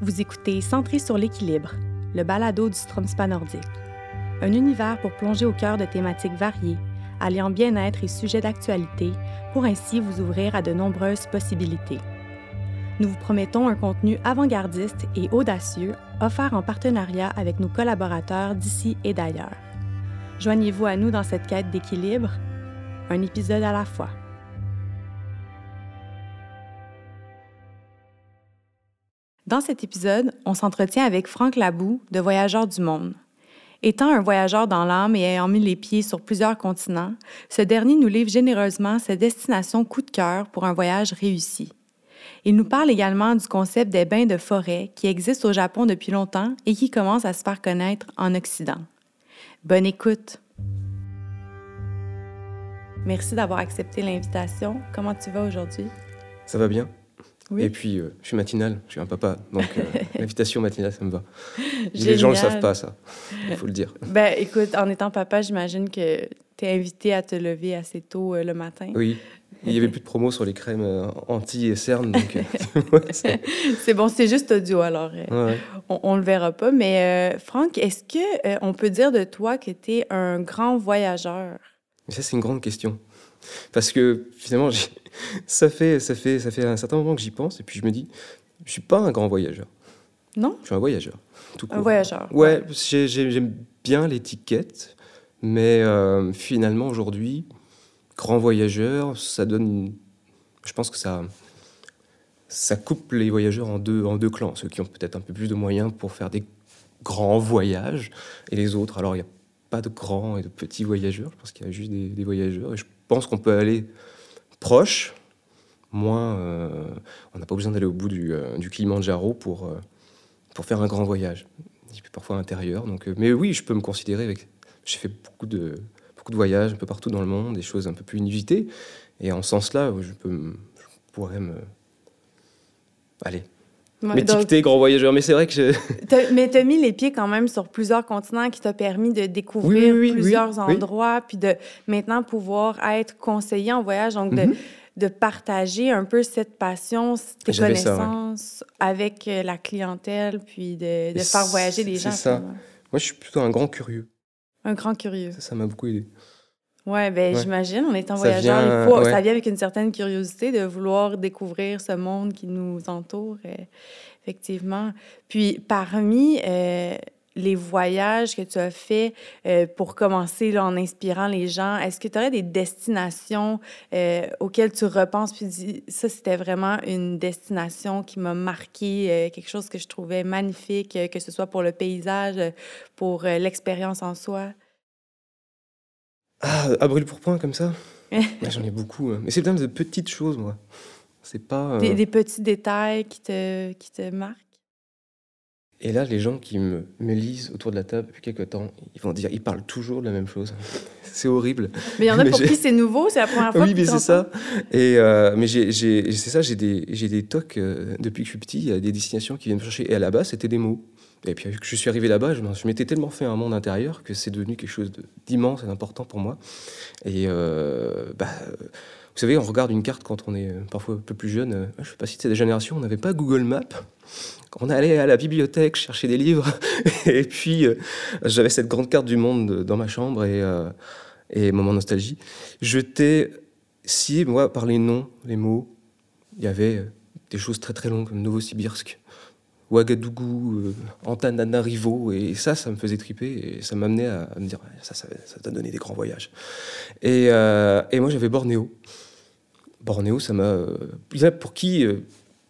Vous écoutez Centré sur l'équilibre, le balado du Stromspa nordique. Un univers pour plonger au cœur de thématiques variées, alliant bien-être et sujets d'actualité, pour ainsi vous ouvrir à de nombreuses possibilités. Nous vous promettons un contenu avant-gardiste et audacieux, offert en partenariat avec nos collaborateurs d'ici et d'ailleurs. Joignez-vous à nous dans cette quête d'équilibre, un épisode à la fois. Dans cet épisode, on s'entretient avec Franck Labou de Voyageurs du Monde. Étant un voyageur dans l'âme et ayant mis les pieds sur plusieurs continents, ce dernier nous livre généreusement ses destinations coup de cœur pour un voyage réussi. Il nous parle également du concept des bains de forêt qui existe au Japon depuis longtemps et qui commence à se faire connaître en Occident. Bonne écoute! Merci d'avoir accepté l'invitation. Comment tu vas aujourd'hui? Ça va bien? Et puis, euh, je suis matinal, je suis un papa, donc euh, l'invitation matinale, ça me va. Les gens ne le savent pas, ça, il faut le dire. Ben, écoute, en étant papa, j'imagine que tu es invité à te lever assez tôt euh, le matin. Oui, il n'y avait plus de promo sur les crèmes anti et cernes, donc... c'est bon, c'est juste audio, alors on ne le verra pas. Mais Franck, est-ce que on peut dire de toi que tu es un grand voyageur? Ça, c'est une grande question. Parce que finalement, ça fait, ça, fait, ça fait un certain moment que j'y pense, et puis je me dis, je suis pas un grand voyageur. Non Je suis un voyageur. Tout Un voyageur. Ouais, j'aime bien l'étiquette, mais euh, finalement, aujourd'hui, grand voyageur, ça donne. Je pense que ça, ça coupe les voyageurs en deux, en deux clans. Ceux qui ont peut-être un peu plus de moyens pour faire des grands voyages, et les autres. Alors, il n'y a pas de grands et de petits voyageurs, je pense qu'il y a juste des, des voyageurs. Et je pense qu'on peut aller proche, moins. Euh, on n'a pas besoin d'aller au bout du, euh, du Kilimanjaro pour, euh, pour faire un grand voyage. Parfois intérieur. Donc, mais oui, je peux me considérer avec. J'ai fait beaucoup de, beaucoup de voyages un peu partout dans le monde, des choses un peu plus inusitées. Et en ce sens-là, je, peux, je pourrais me. Allez, Ouais, M'étiqueter grand voyageur, mais c'est vrai que je... mais tu as mis les pieds quand même sur plusieurs continents qui t'a permis de découvrir plusieurs endroits, puis de maintenant pouvoir être conseiller en voyage, donc de, mhm. de, partager un peu cette passion, tes connaissances avec euh, la clientèle, puis de, de faire voyager les gens. C'est ça. Moi, je suis plutôt un grand curieux. Un grand curieux. Ça, ça m'a beaucoup aidé. Oui, ben, j'imagine, en étant voyageur, il faut, ça vient avec une certaine curiosité de vouloir découvrir ce monde qui nous entoure, euh, effectivement. Puis, parmi euh, les voyages que tu as faits euh, pour commencer là, en inspirant les gens, est-ce que tu aurais des destinations auxquelles tu repenses puis dis, ça, c'était vraiment une destination qui m'a marqué, quelque chose que je trouvais magnifique, que ce soit pour le paysage, pour l'expérience en soi? Ah, à brûle pour point comme ça J'en ai beaucoup. Hein. Mais c'est plein de petites choses, moi. C'est pas. Euh, des, petits détails qui te, qui te marquent? Et là, les gens qui me, me, lisent autour de la table depuis quelques temps, ils vont dire, ils parlent toujours de la même chose. c'est horrible. Mais il y en a pour qui c'est nouveau, c'est la première fois Oui, mais c'est ça. Et euh, mais c'est ça, j'ai des, des tocs euh, depuis que je suis petit. Il y a des destinations qui viennent me chercher. Et à la base, c'était des mots. Et puis, que je suis arrivé là-bas, je m'étais tellement fait un monde intérieur que c'est devenu quelque chose d'immense et d'important pour moi. Et euh, bah, vous savez, on regarde une carte quand on est euh, parfois un peu plus jeune. Euh, je ne sais pas si c'est des générations, on n'avait pas Google Maps. On allait à la bibliothèque chercher des livres. et puis, j'avais cette grande carte du monde dans ma chambre et, et moment nostalgie. Je t'ai scié, moi, par les noms, les mots. Il y avait des choses très très longues, comme Novosibirsk, Ouagadougou, euh, Antananarivo, et ça, ça me faisait triper, et ça m'amenait à, me dire, ça, ça, t'a donné des grands voyages. Et, euh, et moi, j'avais Bornéo. Bornéo, ça m'a... Euh, pour qui euh,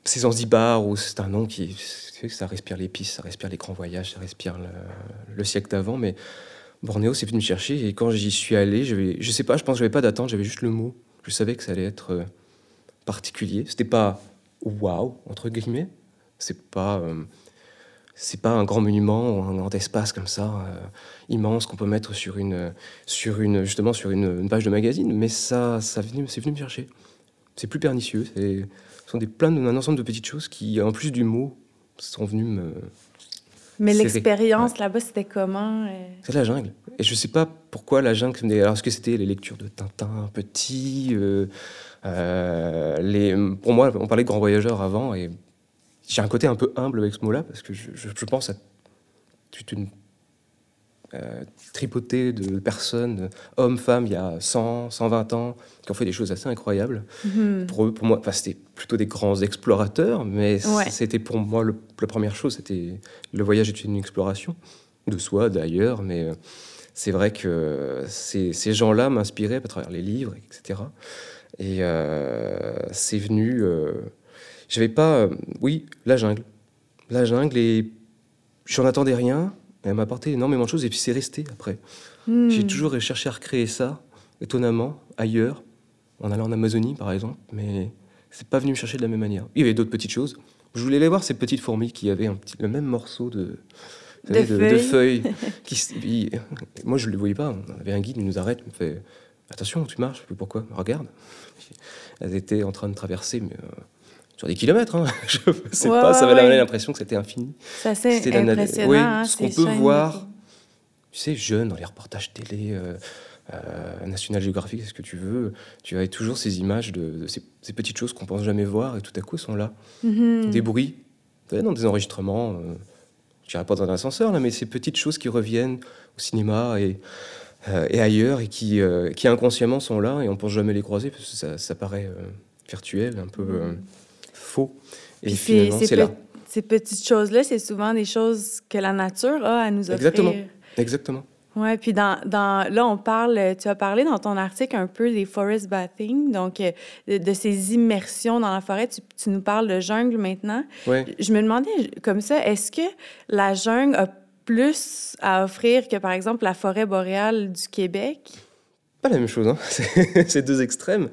c'est Zanzibar, ou c'est un nom qui... Ça respire l'épice, ça respire les grands voyages, ça respire le, siècle d'avant, mais Bornéo, c'est venu me chercher, et quand j'y suis allé, je sais pas, je pense que j'avais pas d'attente, j'avais juste le mot. Je savais que ça allait être particulier. C'était pas waouh, entre guillemets, c'est pas, euh, c'est pas un grand monument, un grand espace comme ça, euh, immense qu'on peut mettre sur une, sur une, justement sur une, page de magazine. Mais ça, ça venu, c'est venu me chercher. C'est plus pernicieux. Ce sont des plein un ensemble de petites choses qui, en plus du mot, sont venues me. Mais l'expérience là-bas, c'était comment euh? C'est la jungle. Et je sais pas pourquoi la jungle. Alors, est-ce que c'était les lectures de Tintin petit les... Pour moi, on parlait de grands voyageurs avant, et j'ai un côté un peu humble avec ce mot-là, parce que je, je, pense à toute une euh, tripotée de personnes, hommes, femmes, il y a 100, 120 ans, qui ont fait des choses assez incroyables. Mhm. Pour eux, pour moi, c'était plutôt des grands explorateurs, mais c'était pour moi la première chose, c'était le voyage est une exploration de soi, d'ailleurs, mais euh, c'est vrai que ces, ces gens-là m'inspiraient à travers les livres, etc. Et euh, c'est venu. Euh, j'avais pas. Euh, oui, la jungle. La jungle, et j'en attendais rien. Elle m'a apporté énormément de choses, et puis c'est resté après. Hmm. J'ai toujours cherché à recréer ça, étonnamment, ailleurs, en allant en Amazonie par exemple, mais c'est pas venu me chercher de la même manière. Il y avait d'autres petites choses. Je voulais aller voir ces petites fourmis qui avaient un petit, le même morceau de, de, feuilles. qui, moi, je ne les voyais pas. On avait un guide, il nous arrête, il me fait Attention, tu marches. Pourquoi? Regarde. Elles étaient en train de traverser, mais, euh, sur des kilomètres. Hein. Je sais pas, ça m'avait l'impression que c'était infini. Ça, c'est impressionnant. Oui, hein, ce qu'on peut voir, tu sais, jeune, dans les reportages télé, euh, euh, National Geographic, ce que tu veux, tu as toujours ces images de, ces, petites choses qu'on pense jamais voir et tout à coup elles sont là. Mm-hmm. Des bruits, dans des enregistrements. Euh, je dirais pas dans un ascenseur, là, mais ces petites choses qui reviennent au cinéma et euh, et ailleurs et qui, qui inconsciemment sont là et on pense jamais les croiser parce que ça, ça paraît virtuel, un peu faux. Et finalement, c'est là. Ces petites choses-là, c'est souvent des choses que la nature a à nous offrir. Exactement. Exactement. Oui, puis dans, dans, là, on parle, tu as parlé dans ton article un peu des forest bathing, donc de, ces immersions dans la forêt. Tu, tu, nous parles de jungle maintenant. Ouais. Je me demandais comme ça, est-ce que la jungle a plus à offrir que, par exemple, la forêt boréale du Québec? Pas la même chose, hein. c'est deux extrêmes.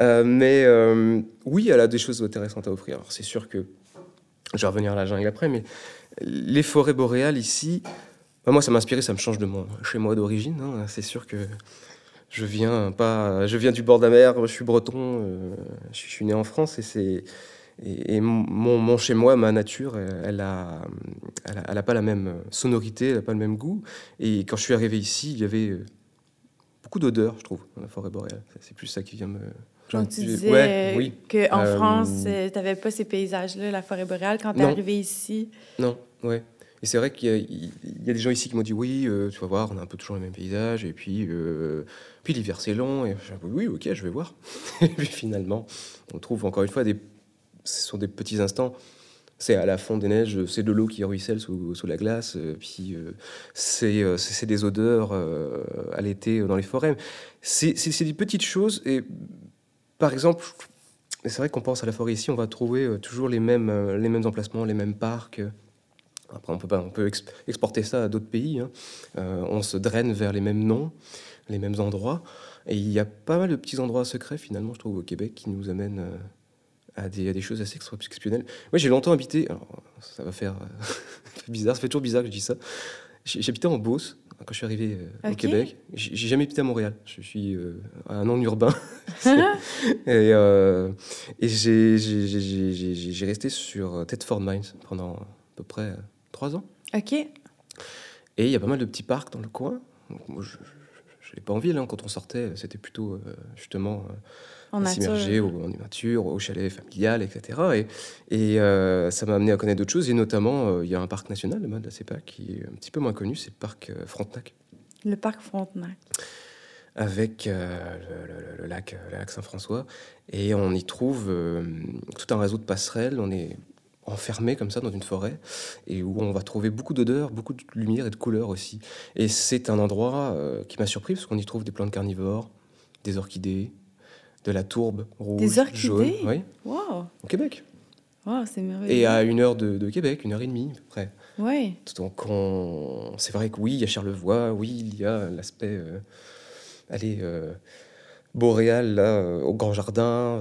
Euh, mais euh, oui, elle a des choses intéressantes à offrir. Alors c'est sûr que, je vais revenir à la jungle après, mais les forêts boréales ici, bah, moi ça m'a inspiré, ça me change de mon chez moi d'origine. Hein. C'est sûr que je viens pas, je viens du bord de la mer, je suis breton, euh, je suis né en France et c'est et, mon, chez moi, ma nature, elle a, elle a, pas la même sonorité, elle n'a pas le même goût. Et quand je suis arrivé ici, il y avait beaucoup d'odeurs, je trouve, dans la forêt boréale. C'est plus ça qui vient me. Quand tu disais ouais, oui. qu'en euh, France, tu n'avais pas ces paysages-là, la forêt boréale, quand tu es arrivé ici? Non, ouais. Et c'est vrai qu'il y, y, a des gens ici qui m'ont dit oui, euh, tu vas voir, on a un peu toujours les mêmes paysages, et puis, euh, puis l'hiver c'est long, et oui, ok, je vais voir. et puis finalement, on trouve encore une fois des ce sont des petits instants. C'est à la fonte des neiges, c'est de l'eau qui ruisselle sous, la glace, euh, puis euh, euh, c'est des odeurs à l'été dans les forêts. C'est des petites choses. Et par exemple, c'est vrai qu'on pense à la forêt ici, on va trouver toujours les mêmes, emplacements, les mêmes parcs. Après, on peut, pas, on peut exporter ça à d'autres pays. Hein. on se draine vers les mêmes noms, les mêmes endroits. Et il y a pas mal de petits endroits secrets, finalement, je trouve, au Québec, qui nous amènent à des, des choses assez exceptionnelles. Moi, j'ai longtemps habité, alors, ça va faire bizarre, ça fait toujours bizarre que je dis ça. J'habitais en Beauce quand je suis arrivé euh, au Québec. J'ai jamais habité à Montréal. Je suis euh, un non-urbain. et, euh, et j'ai resté sur Thetford Mines pendant à peu près trois ans. OK. Et il y a pas mal de petits parcs dans le coin. moi, je n'avais pas envie, là, quand on sortait, c'était plutôt justement en s'immerger en nature, au chalet familial, etc. Et, et euh, ça m'a amené à connaître d'autres choses, et notamment, euh, il y a un parc national, mode la CEPA, qui est un petit peu moins connu, c'est le parc euh, Frontenac. Le parc Frontenac. Avec le, lac, le lac Saint-François, et on y trouve tout un réseau de passerelles, on est enfermé comme ça dans une forêt et où on va trouver beaucoup d'odeurs, beaucoup de lumière et de couleurs aussi. Et c'est un endroit qui m'a surpris parce qu'on y trouve des plantes carnivores, des orchidées, de la tourbe rouge, Des orchidées jaune. Oui. Wow. Au Québec. Wow, c'est merveilleux. Et à une heure de, Québec, une heure et demie à peu près. Oui. Donc on... c'est vrai que oui, il y a Charlevoix, oui, il y a l'aspect, euh, allez, euh, boréal là, euh, au Grand Jardin,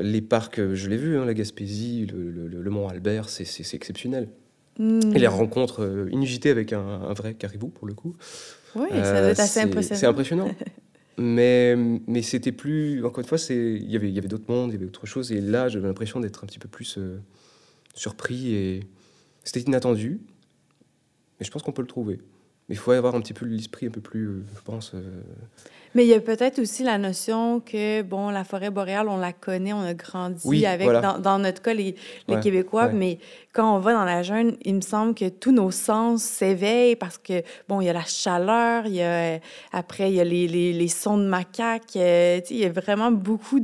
les parcs, je l'ai vu, hein, la Gaspésie, le, Mont Albert, c'est exceptionnel. Hmm. Et les rencontres inusitées avec un, un, vrai caribou pour le coup. Oui, ça doit être assez impressionnant. C'est impressionnant. Mais, mais c'était plus. Encore une fois, il y avait, y avait d'autres mondes, il y avait autre chose. Et là, j'avais l'impression d'être un petit peu plus euh, surpris. Et c'était inattendu. Mais je pense qu'on peut le trouver. Mais il faut avoir un petit peu l'esprit un peu plus, je pense, mais il y a peut-être aussi la notion que, bon, la forêt boréale, on la connaît, on a grandi avec, dans, notre cas, les, Québécois, mais quand on va dans la jungle, il me semble que tous nos sens s'éveillent parce que, bon, il y a la chaleur, il y a, après, il y a les, les, les sons de macaques, euh, il y a vraiment beaucoup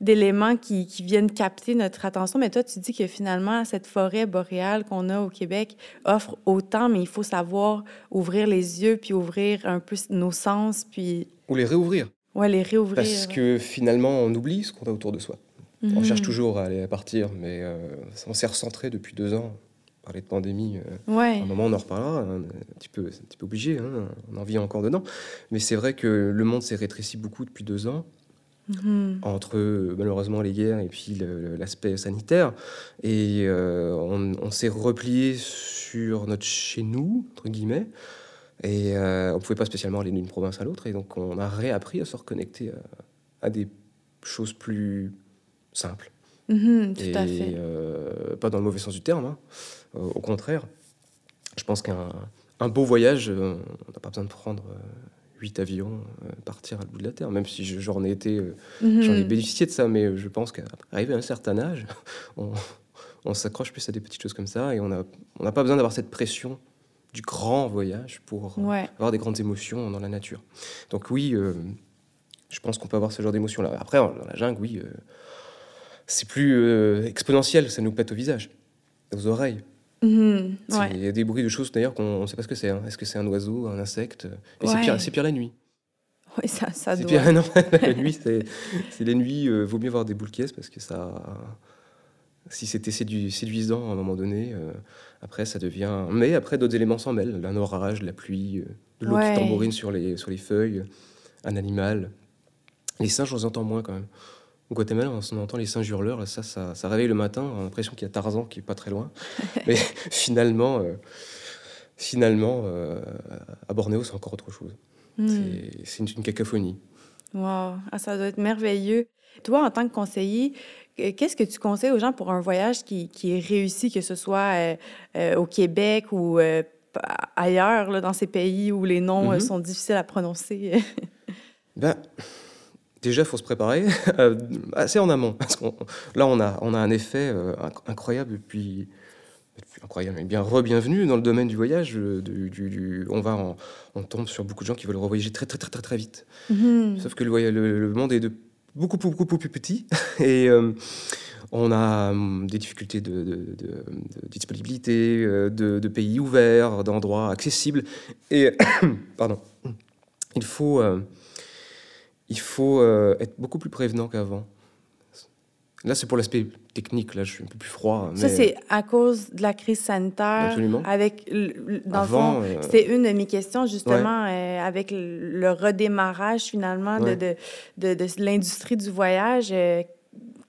d'éléments qui, qui, viennent capter notre attention. Mais toi, tu dis que finalement, cette forêt boréale qu'on a au Québec offre autant, mais il faut savoir ouvrir les yeux, puis ouvrir un peu nos sens, puis ou les réouvrir. Ouais, les réouvrir. Parce que finalement, on oublie ce qu'on a autour de soi. On mhm. cherche toujours à aller à partir, mais euh, on s'est recentré depuis deux ans. Parler de pandémie, euh, ouais. à un moment on en reparlera, un, petit peu, un petit peu obligé, hein, on en vit encore dedans. Mais c'est vrai que le monde s'est rétréci beaucoup depuis deux ans, mhm. entre malheureusement les guerres et puis l'aspect sanitaire. Et euh, on, on s'est replié sur notre chez nous, entre guillemets. Et euh, on ne pouvait pas spécialement aller d'une province à l'autre. Et donc, on a réappris à se reconnecter à, des choses plus simples. Mm-hmm, tout à fait. Euh, pas dans le mauvais sens du terme, hein. au contraire. Je pense qu'un un beau voyage, euh, on n'a pas besoin de prendre huit avions, partir à bout de la Terre, même si j'en ai été, mm-hmm. j'en ai bénéficié de ça, mais je pense qu'arrivé à un certain âge, on, on s'accroche plus à des petites choses comme ça et on n'a on pas besoin d'avoir cette pression du grand voyage pour avoir des grandes émotions dans la nature. Donc oui, euh, je pense qu'on peut avoir ce genre d'émotions-là. Après, dans la jungle, oui, euh, c'est plus euh, exponentiel, ça nous pète au visage, aux oreilles. Mhm, il y a des bruits de choses d'ailleurs qu'on ne sait pas ce que c'est. Hein. Est-ce que c'est un oiseau, un insecte? Et c'est pire, pire, la nuit. Oui, ça, ça doit. Pire, non, la nuit, c'est les nuits, il vaut mieux voir des boules caisses parce que ça si c'était séduisant à un moment donné, euh, après ça devient. Mais après d'autres éléments s'en mêlent, un orage, la pluie, euh, de l'eau qui tambourine sur les, sur les feuilles, un animal. Les singes, on les entend moins quand même. Au Guatemala, on entend les singes hurleurs, ça, ça, ça réveille le matin, on a l'impression qu'il y a Tarzan qui est pas très loin. Mais finalement, euh, finalement à Bornéo, c'est encore autre chose. Hmm. C'est une, cacophonie. Wow, ah, ça doit être merveilleux. Toi, en tant que conseiller, Qu'est-ce que tu conseilles aux gens pour un voyage qui, qui est réussi, que ce soit euh, euh, au Québec ou euh, ailleurs, là, dans ces pays où les noms mm-hmm. sont difficiles à prononcer? ben, déjà, il faut se préparer assez en amont. Parce que là, on a, on a un effet incroyable depuis, incroyable, bien re-bienvenue dans le domaine du voyage. Du, on, va on tombe sur beaucoup de gens qui veulent revoyager très, très, très, très, très vite. Mm-hmm. Sauf que le, le monde est de beaucoup, beaucoup, beaucoup plus petit. Et euh, on a hum, des difficultés de, disponibilité, euh, de, pays ouverts, d'endroits accessibles. Et, pardon, il faut, euh, il faut être beaucoup plus prévenant qu'avant. Là, c'est pour l'aspect technique. Là, je suis un peu plus froid. Ça, c'est à cause de la crise sanitaire. Absolument. Avec, dans le fond, euh, c'était une de mes questions, justement, euh, avec le redémarrage, finalement, de, de, de, l'industrie du voyage. Euh,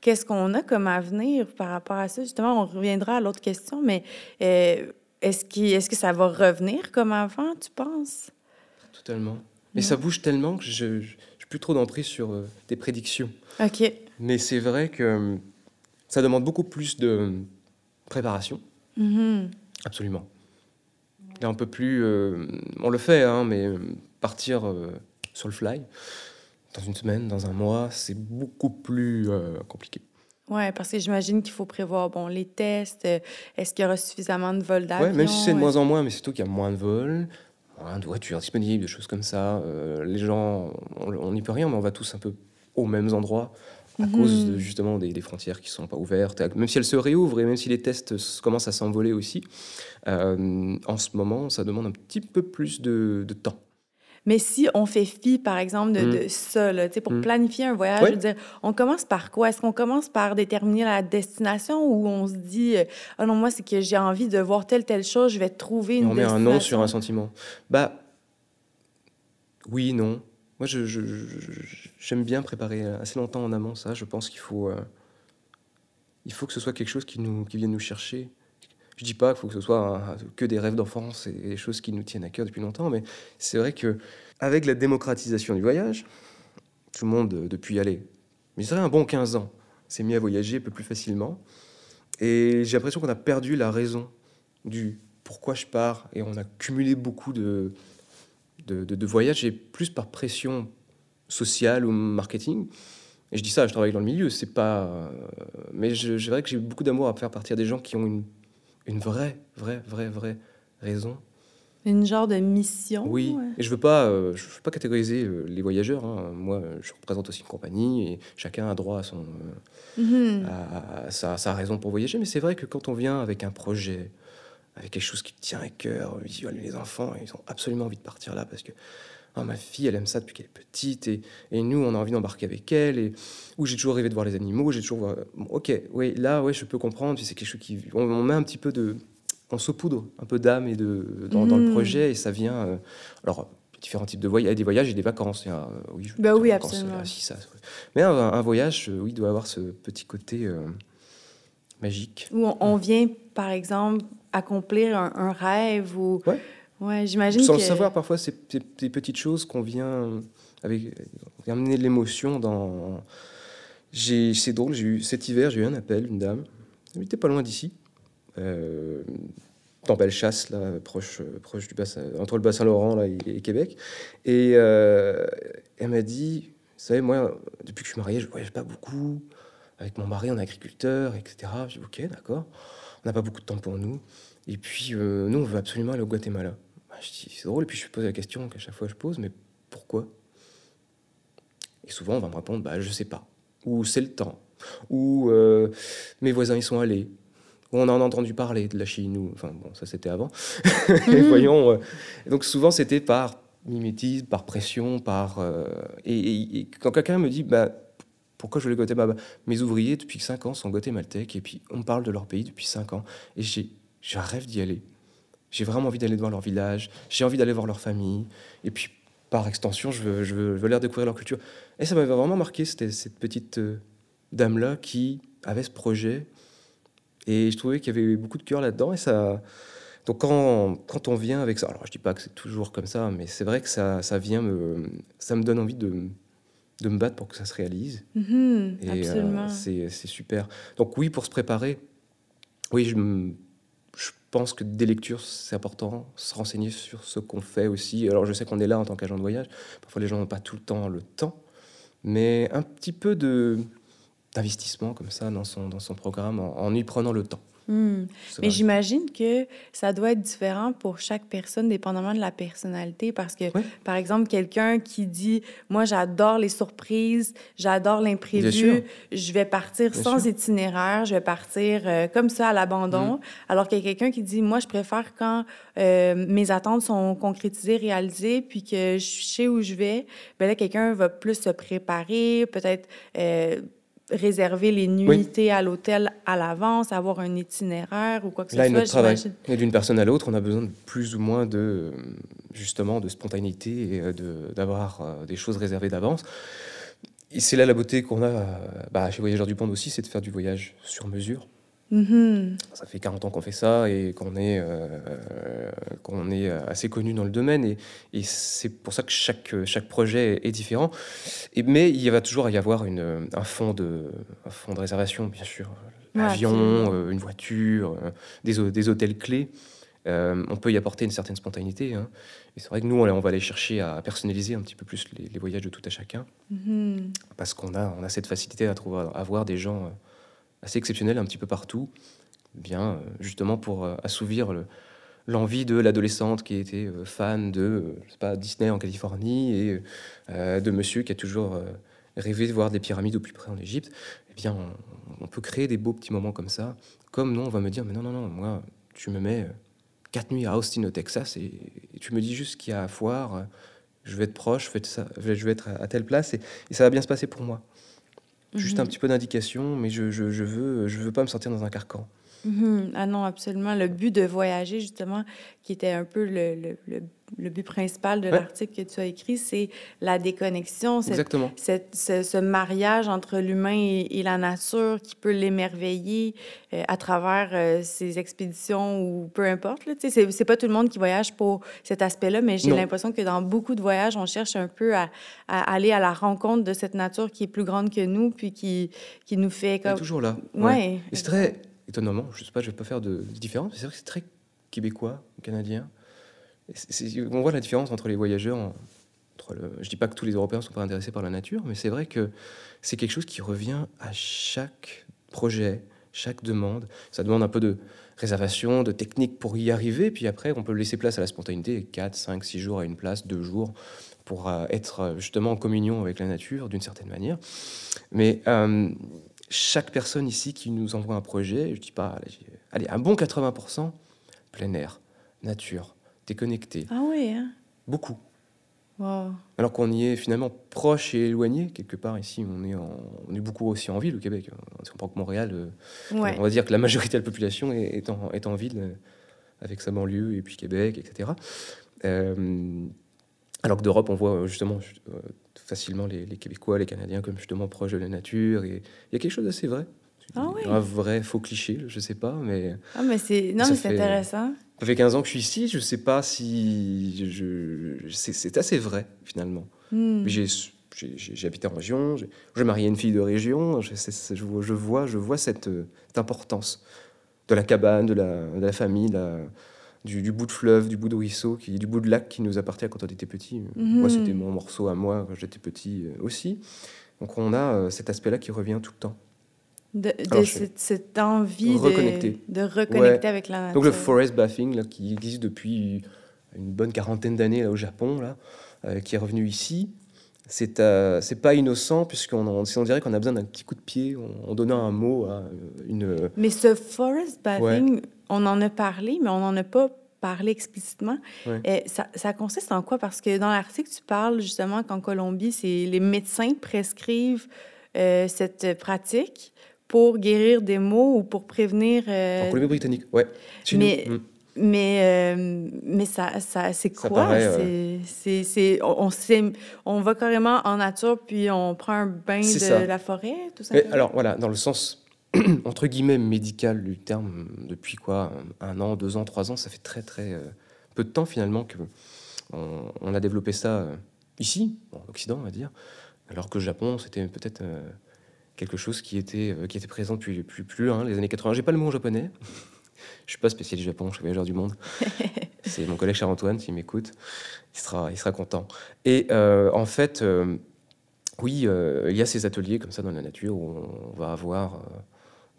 qu'est-ce qu'on a comme avenir par rapport à ça? Justement, on reviendra à l'autre question, mais est-ce qu est que ça va revenir comme avant, tu penses? Totalement. Mais ça bouge tellement que je n'ai plus trop d'emprise sur des prédictions. OK. Mais c'est vrai que ça demande beaucoup plus de préparation. Mm-hmm. Absolument. Là, on peut plus. Euh, on le fait, hein, mais partir euh, sur le fly, dans une semaine, dans un mois, c'est beaucoup plus euh, compliqué. Oui, parce que j'imagine qu'il faut prévoir bon, les tests. Est-ce qu'il y aura suffisamment de vols d'avion? Oui, même si c'est de moins en moins, mais c'est surtout qu'il y a moins de vols, moins de voitures disponibles, des choses comme ça. les gens, on n'y peut rien, mais on va tous un peu aux mêmes endroits à mhm. cause de, justement des, frontières qui ne sont pas ouvertes, même si elles se réouvrent et même si les tests commencent à s'envoler aussi, euh, en ce moment, ça demande un petit peu plus de, temps. Mais si on fait fi, par exemple, de, mm. ça, là, pour mm. planifier un voyage, je veux dire, on commence par quoi? Est-ce qu'on commence par déterminer la destination ou on se dit, euh, ah non, moi, c'est que j'ai envie de voir telle, telle chose, je vais trouver une? On met un nom sur un sentiment. Bah, oui, non. Moi, j'aime bien préparer assez longtemps en amont ça. Je pense qu'il faut, euh, il faut que ce soit quelque chose qui, nous, qui vienne nous chercher. Je dis pas qu'il faut que ce soit que des rêves d'enfance et des choses qui nous tiennent à cœur depuis longtemps, mais c'est vrai que avec la démocratisation du voyage, tout le monde, euh, depuis aller, mais dirais un bon 15 ans, s'est mis à voyager un peu plus facilement. Et j'ai l'impression qu'on a perdu la raison du pourquoi je pars. Et on a cumulé beaucoup de, de, de, voyages, et plus par pression sociale ou marketing. Et je dis ça, je travaille dans le milieu, c'est pas. Euh, mais je, je dirais que j'ai beaucoup d'amour à faire partir des gens qui ont une, une vraie, vraie, vraie, vraie raison une genre de mission. Oui, et je veux pas, euh, je veux pas catégoriser euh, les voyageurs. Hein. Moi, je représente aussi une compagnie et chacun a droit à son, mm-hmm. à, sa, sa, raison pour voyager. Mais c'est vrai que quand on vient avec un projet, avec quelque chose qui tient à cœur, les enfants, ils ont absolument envie de partir là parce que oh, ma fille, elle aime ça depuis qu'elle est petite et, et, nous, on a envie d'embarquer avec elle. Et où j'ai toujours rêvé de voir les animaux, j'ai toujours, ok, oui, là, ouais, je peux comprendre. C'est quelque chose qui, on met un petit peu de on saupoudre un peu d'âme et de, dans, le hmm. projet et ça vient. Euh, alors, différents types de voyages. Il y a des voyages et des vacances. Euh, oui, bah oui absolument. ça, mais un, voyage, euh, oui, doit avoir ce petit côté magique. Où on, vient, par exemple, accomplir un, rêve ou. Ouais. Ouais, j'imagine. Sans le savoir, parfois, c'est des petites choses qu'on vient avec amener de l'émotion dans. C'est drôle, eu cet hiver, j'ai eu un appel, une dame, elle était pas loin d'ici, euh, dans Bellechasse, là, proche, proche du bassin, entre le bassin Laurent là, et, Québec. Et euh, elle m'a dit, vous savez, moi, depuis que je suis marié, je voyage pas beaucoup. Avec mon mari, on est agriculteur, etc. J'ai dit, ok, d'accord. On n'a pas beaucoup de temps pour nous. Et puis, euh, nous, on veut absolument aller au Guatemala. Bah, je dis, c'est drôle. Et puis, je pose la question qu'à chaque fois je pose, mais pourquoi? Et souvent, on va me répondre, bah, je sais pas. Ou c'est le temps. Ou mes voisins y sont allés on en a entendu parler de la Chine, ou, enfin bon, ça c'était avant. et voyons, euh, donc souvent c'était par mimétisme, par pression, par. Euh, et, quand quelqu'un me dit, bah, pourquoi je voulais Guatemala Mes ouvriers depuis 5 ans sont guatémaltèques, et puis on parle de leur pays depuis 5 ans, et j'ai, j'ai un rêve d'y aller. J'ai vraiment envie d'aller voir leur village, j'ai envie d'aller voir leur famille, et puis par extension, je veux, je veux, je veux leur découvrir leur culture. Et ça m'avait vraiment marqué, c'était cette petite euh, dame-là qui avait ce projet et je trouvais qu'il y avait beaucoup de cœur là-dedans. Et ça. Donc quand, quand on vient avec ça, alors je dis pas que c'est toujours comme ça, mais c'est vrai que ça, ça vient me, ça me donne envie de, de me battre pour que ça se réalise. Mm-hmm, et euh, c'est super. Donc oui, pour se préparer, oui, je, je pense que des lectures, c'est important, se renseigner sur ce qu'on fait aussi. Alors je sais qu'on est là en tant qu'agent de voyage, parfois les gens n'ont pas tout le temps le temps, mais un petit peu de d'investissement comme ça dans son, dans son programme en, y prenant le temps. Hmm. Mais j'imagine que ça doit être différent pour chaque personne, dépendamment de la personnalité, parce que, par exemple, quelqu'un qui dit, moi, j'adore les surprises, j'adore l'imprévu, je vais partir sans itinéraire, je vais partir euh, comme ça à l'abandon, hmm. alors qu'il y a quelqu'un qui dit, moi, je préfère quand euh, mes attentes sont concrétisées, réalisées, puis que je sais où je vais, ben là, quelqu'un va plus se préparer, peut-être... Euh, réserver les nuitées à l'hôtel à l'avance, avoir un itinéraire ou quoi que ce soit. Là, notre travail. Et d'une personne à l'autre, on a besoin de plus ou moins de, justement, de spontanéité et d'avoir euh, des choses réservées d'avance. Et c'est là la beauté qu'on a euh, bah, chez Voyageurs du Pont aussi, c'est de faire du voyage sur mesure. Mm-hmm. Ça fait 40 ans qu'on fait ça et qu'on est, euh, qu'on est assez connu dans le domaine. Et, et c'est pour ça que chaque, chaque projet est différent. Et, mais il va toujours y avoir une, un, fond de, un fond de réservation, bien sûr. Avion, euh, une voiture, euh, des, des, hôtels clés. on peut y apporter une certaine spontanéité. Hein. Et c'est vrai que nous, on, va aller chercher à personnaliser un petit peu plus les, voyages de tout à chacun. Mm-hmm. Parce qu'on a, on a cette facilité à, trouver, à avoir des gens assez exceptionnel un petit peu partout, bien euh, justement pour euh, assouvir l'envie de l'adolescente qui était euh, fan de pas, Disney en Californie et de monsieur qui a toujours rêvé de voir des pyramides au plus près en Égypte, eh bien, on, peut créer des beaux petits moments comme ça. Comme non, on va me dire, mais non, non, non, moi, tu me mets quatre nuits à Austin, au Texas, et, tu me dis juste qu'il y a à foire, je vais être proche, je vais être, ça, je vais être à, telle place, et, ça va bien se passer pour moi. Juste un mhm. petit peu d'indication, mais je, je, je, veux, je veux pas me sortir dans un carcan. Mhm. Ah non, absolument. Le but de voyager, justement, qui était un peu le, le, le, but principal de l'article que tu as écrit, c'est la déconnexion. Exactement. Cette, ce, ce, mariage entre l'humain et, la nature qui peut l'émerveiller euh, à travers euh, ses expéditions ou peu importe. C'est, c'est pas tout le monde qui voyage pour cet aspect-là, mais j'ai l'impression que dans beaucoup de voyages, on cherche un peu à, à, aller à la rencontre de cette nature qui est plus grande que nous, puis qui, qui nous fait... Comme... Elle est toujours là. Ouais. C'est très étonnamment, je sais pas, je vais pas faire de différence, c'est vrai que c'est très québécois, canadiens. On voit la différence entre les voyageurs. Entre le, je dis pas que tous les Européens ne sont pas intéressés par la nature, mais c'est vrai que c'est quelque chose qui revient à chaque projet, chaque demande. Ça demande un peu de réservation, de technique pour y arriver, puis après, on peut laisser place à la spontanéité, 4, 5, 6 jours à une place, 2 jours, pour euh, être euh, justement en communion avec la nature d'une certaine manière. Mais euh, chaque personne ici qui nous envoie un projet, je dis pas, allez, un bon 80%, plein air, nature, déconnecté. Ah oui, hein? Beaucoup. Alors qu'on y est finalement proche et éloigné, quelque part ici, on est, on est beaucoup aussi en ville au Québec. Si on prend que Montréal, on va dire que la majorité de la population est, en, est en, ville, avec sa banlieue et puis Québec, etc. Alors que d'Europe, on voit euh, justement euh, facilement les, Québécois, les Canadiens comme justement proches de la nature. Et il y a quelque chose d'assez vrai. Ah oui. Un vrai faux cliché, je sais pas, mais. Ah, mais c'est. Non, mais c'est intéressant. Ça fait 15 ans que je suis ici, je sais pas si. Je, c'est assez vrai, finalement. Hmm. J'ai habité en région, j'ai marié une fille de région, je, je, vois, je vois cette, cette, importance de la cabane, de la, de la famille, la, du, bout de fleuve, du bout de ruisseau, qui, du bout de lac qui nous appartient quand on était petit. Moi, mhm. c'était mon morceau à moi quand j'étais petit euh, aussi. Donc on a euh, cet aspect-là qui revient tout le temps. De, cette, envie de, de reconnecter avec la nature. Donc le forest bathing, là, qui existe depuis une bonne quarantaine d'années au Japon, là, euh, qui est revenu ici, c'est c'est pas innocent puisqu'on on, dirait qu'on a besoin d'un petit coup de pied en, donnant un mot à une. Mais ce forest bathing, on en a parlé, mais on n'en a pas parlé explicitement. Et ça, ça, consiste en quoi? Parce que dans l'article, tu parles justement qu'en Colombie, c'est les médecins prescrivent euh, cette pratique pour guérir des maux ou pour prévenir... Euh... En Colombie-Britannique, ouais. Mais, hmm. mais, euh, mais ça, ça c'est quoi? Euh, c'est, on, on, on va carrément en nature, puis on prend un bain de la forêt, tout ça? Alors, voilà, dans le sens entre guillemets médical du terme depuis quoi? Un an, deux ans, trois ans. Ça fait très très euh, peu de temps finalement que on, a développé ça euh, ici, en Occident, on va dire, alors que le Japon c'était peut-être euh, quelque chose qui était qui était présent depuis plus plus loin, les années 80. J'ai pas le mot en japonais. Je suis pas spécialiste Japon, je suis voyageur du monde. C'est mon collègue Charles-Antoine qui m'écoute. Il sera, il sera content. Et en fait, oui, il y a ces ateliers comme ça dans la nature où on va avoir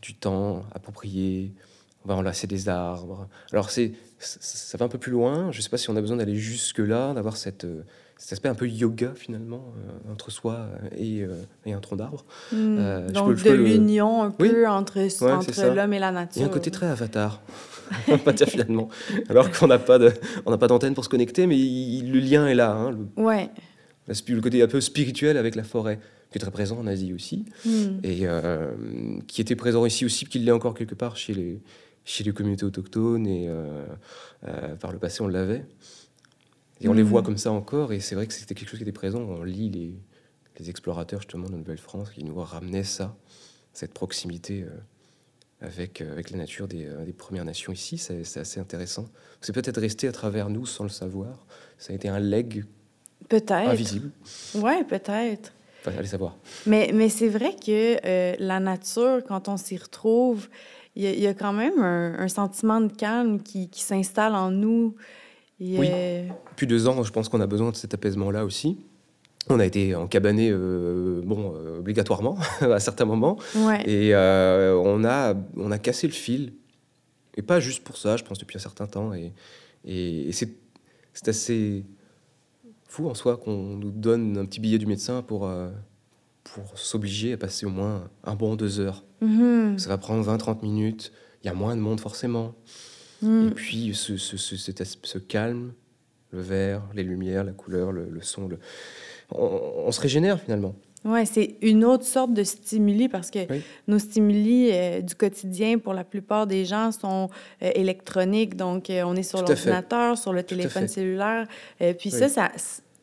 du temps approprié, on va enlacer des arbres. Alors c'est, ça va un peu plus loin, je ne sais pas si on a besoin d'aller jusque-là, d'avoir cette, euh, cet aspect un peu yoga finalement, euh, entre soi et, euh, et un tronc d'arbre. Hmm. Donc de l'union un peu entre, entre l'homme et la nature. Il y a un côté très avatar, on va dire finalement. Alors qu'on n'a pas, de, on pas d'antenne pour se connecter, mais le lien est là. Hein, le, ouais. le côté un peu spirituel avec la forêt qui est très présent en Asie aussi, hmm. et euh, qui était présent ici aussi, qu'il l'est encore quelque part chez les, chez les communautés autochtones, et euh, euh, par le passé on l'avait. Et on les voit comme ça encore, et c'est vrai que c'était quelque chose qui était présent. On lit les, les explorateurs justement de Nouvelle-France qui nous ramenaient ça, cette proximité avec, avec la nature des, des Premières Nations ici. C'est assez intéressant. C'est peut-être resté à travers nous sans le savoir. Ça a été un leg peut-être invisible. Ouais, peut-être allez savoir. Mais, mais c'est vrai que euh, la nature, quand on s'y retrouve, il y, a quand même un, sentiment de calme qui, qui s'installe en nous. Oui. Depuis deux ans, je pense qu'on a besoin de cet apaisement-là aussi. On a été encabané, euh, bon, euh, obligatoirement à certains moments. Ouais. Et on, a, on a cassé le fil. Et pas juste pour ça, je pense, depuis un certain temps. Et, et, et c'est assez fou en soi qu'on nous donne un petit billet du médecin pour, euh, pour s'obliger à passer au moins un bon deux heures. Mm-hmm. Ça va prendre 20-30 minutes, il y a moins de monde forcément. Et puis ce, ce, ce, ce, calme, le vert, les lumières, la couleur, le, son, le... On, se régénère finalement. Oui, c'est une autre sorte de stimuli parce que nos stimuli euh, du quotidien, pour la plupart des gens, sont euh, électroniques. Donc, on est sur l'ordinateur, sur le téléphone cellulaire. puis ça, ça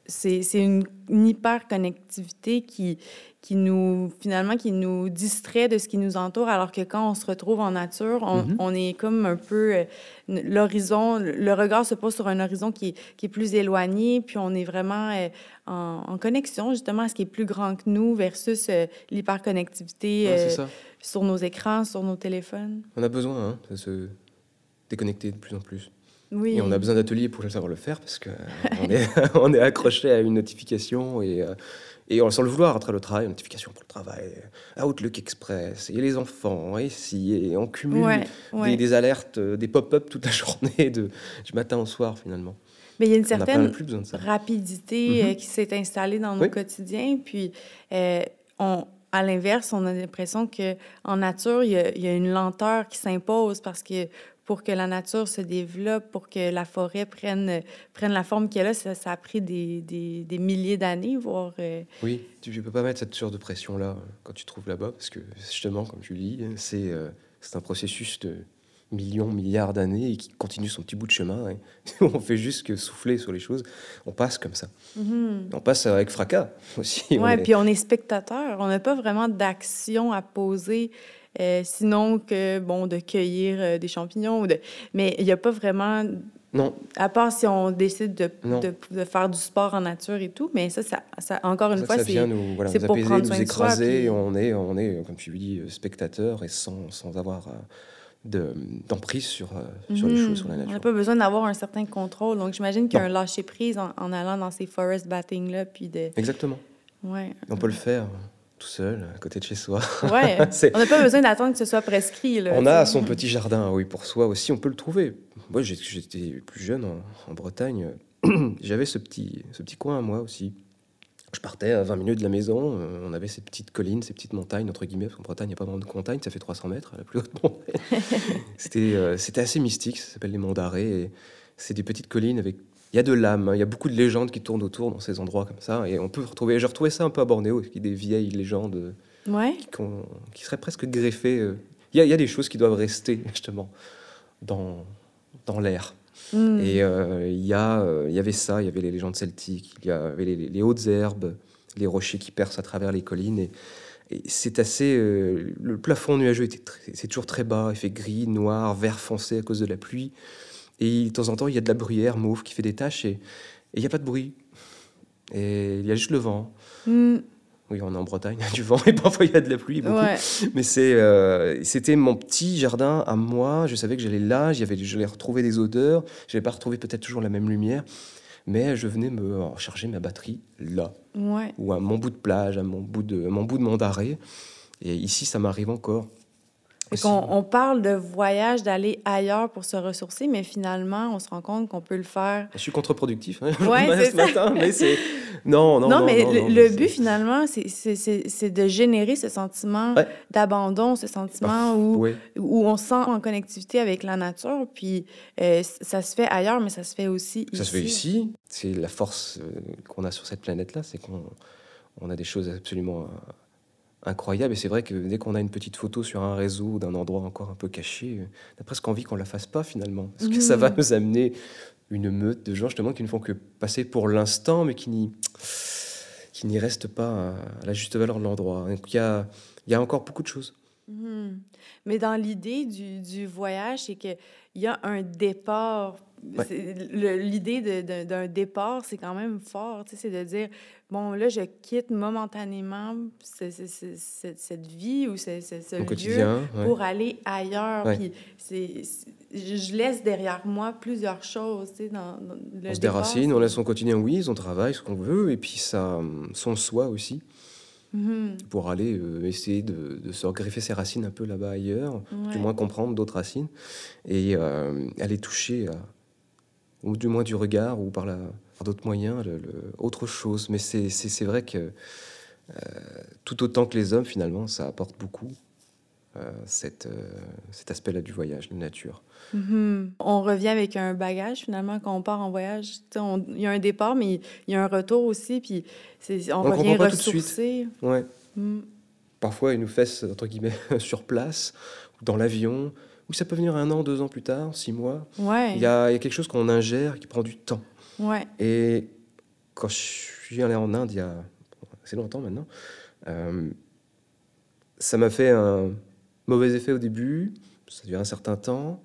c'est une, une hyper-connectivité qui, qui nous, finalement, qui nous distrait de ce qui nous entoure, alors que quand on se retrouve en nature, on, mm-hmm. on est comme un peu... Euh, l'horizon, le regard se pose sur un horizon qui, qui, est plus éloigné, puis on est vraiment euh, en, en, connexion, justement, à ce qui est plus grand que nous versus euh, l'hyperconnectivité sur nos écrans, sur nos téléphones. On a besoin hein, de se déconnecter de plus en plus. Oui. Et on a besoin d'ateliers pour savoir le faire parce qu'on est, on est accroché à une notification et, et on, sans le vouloir, après le travail, une notification pour le travail, Outlook Express, et les enfants, et si, et on cumule Des, alertes, des pop-up toute la journée, de, du matin au soir finalement. Mais il y a une certaine rapidité mm-hmm. qui s'est installée dans nos quotidiens. Puis, on, à l'inverse, on a l'impression qu'en nature, il y, a, il y, a, une lenteur qui s'impose parce que pour que la nature se développe, pour que la forêt prenne, prenne la forme qu'elle a, ça, ça, a pris des, des, des milliers d'années, voire... Euh, oui, tu ne peux pas mettre cette sorte de pression-là quand tu te trouves là-bas, parce que justement, comme tu dis, c'est euh, un processus de millions, milliards d'années et qui continue son petit bout de chemin. Et on fait juste que souffler sur les choses. On passe comme ça. Mm-hmm. On passe avec fracas aussi. Oui, puis on est spectateur. On n'a pas vraiment d'action à poser. Euh, sinon que, bon, de cueillir euh, des champignons. De... Mais il n'y a pas vraiment... Non. À part si on décide de, de, faire du sport en nature et tout, mais ça, ça, ça encore une fois, c'est voilà, nous apaiser, nous écraser. On, est, on est, comme tu dis, spectateur et sans, sans avoir d'emprise sur, euh, sur les mhm. choses, sur la nature. On n'a pas besoin d'avoir un certain contrôle. Donc, j'imagine qu'il y a un lâcher-prise en, allant dans ces forest batting-là. Puis de... Exactement. Ouais. On peut le faire tout seul, à côté de chez soi. Ouais. on n'a pas besoin d'attendre que ce soit prescrit. on a son petit jardin, oui, pour soi aussi. On peut le trouver. Moi, j'étais plus jeune en, Bretagne. J'avais ce petit, ce petit coin à moi aussi. Je partais à 20 minutes de la maison, euh, on avait ces petites collines, ces petites montagnes, entre guillemets, parce qu'en Bretagne, il n'y a pas vraiment de montagne, ça fait 300 mètres, la plus haute montagne. C'était euh, c'était assez mystique, ça s'appelle les Monts d'Arrée. C'est des petites collines avec. Il y a de l'âme, hein. il y a beaucoup de légendes qui tournent autour dans ces endroits comme ça. Et on peut retrouver. J'ai retrouvé ça un peu à Bornéo, des vieilles légendes ouais. qui, qui, seraient presque greffées. Euh. Il y, a, il y, a, des choses qui doivent rester, justement, dans, dans l'air. Mm. Et euh, il y, euh, y avait ça, il y avait les légendes celtiques, il y avait les, hautes herbes, les rochers qui percent à travers les collines. Et, c'est assez. Euh, le plafond nuageux c'est toujours très bas, il fait gris, noir, vert foncé à cause de la pluie. Et de temps en temps, il y a de la bruyère mauve qui fait des taches et il n'y a pas de bruit. Et il y a juste le vent. Mm. Oui, on est en Bretagne, il y a du vent et parfois il y a de la pluie. Beaucoup. Mais c'est, euh, c'était mon petit jardin à moi. Je savais que j'allais là, j'allais retrouver des odeurs. Je n'allais pas retrouver peut-être toujours la même lumière. Mais je venais me charger ma batterie là. Ou à mon bout de plage, à mon bout de, mon bout de d'arrêt. Et ici, ça m'arrive encore. On, parle de voyage, d'aller ailleurs pour se ressourcer, mais finalement, on se rend compte qu'on peut le faire. Je suis contre-productif hein, ce matin, mais c'est. Non, non, non. mais le, but, finalement, c'est de générer ce sentiment d'abandon, ce sentiment où, où on se sent en connectivité avec la nature. Puis euh, ça se fait ailleurs, mais ça se fait aussi ici. Ça se fait ici. C'est la force euh, qu'on a sur cette planète-là, c'est qu'on on a des choses absolument incroyable. Et c'est vrai que dès qu'on a une petite photo sur un réseau d'un endroit encore un peu caché, on a presque envie qu'on la fasse pas finalement. Parce que ça va mmh. nous amener une meute de gens justement qui ne font que passer pour l'instant, mais qui n'y, qui n'y restent pas à la juste valeur de l'endroit. Donc il y a, y a encore beaucoup de choses. Mmh. Mais dans l'idée du, du voyage, c'est qu'il y a un départ L'idée d'un départ, c'est quand même fort. C'est de dire, bon, là, je quitte momentanément cette vie ou ce, ce, lieu pour aller ailleurs. Puis je laisse derrière moi plusieurs choses. Dans, dans le on se déracine, on laisse son quotidien, oui, son travail, ce qu'on veut, et puis ça, son soi aussi. Mm-hmm. Pour aller euh, essayer de, de, se greffer ses racines un peu là-bas ailleurs, du moins comprendre d'autres racines, et euh, aller toucher à ou du moins du regard, ou par, la, d'autres moyens, le, autre chose. Mais c'est, c'est, vrai que euh, tout autant que les hommes, finalement, ça apporte beaucoup. Euh, cette, euh, cet aspect-là du voyage, de nature. Mm-hmm. On revient avec un bagage finalement quand on part en voyage. Il y a un départ, mais il y a un retour aussi, puis on, revient ressourcer. Ouais. Mm. Parfois, ils nous fessent, entre guillemets, sur place, dans l'avion, ou ça peut venir un an, deux ans plus tard, six mois. Ouais. Il, y a, il y a quelque chose qu'on ingère qui prend du temps. Ouais. Et quand je suis allé en Inde il y a assez longtemps maintenant, euh, ça m'a fait un mauvais effet au début, ça a duré un certain temps,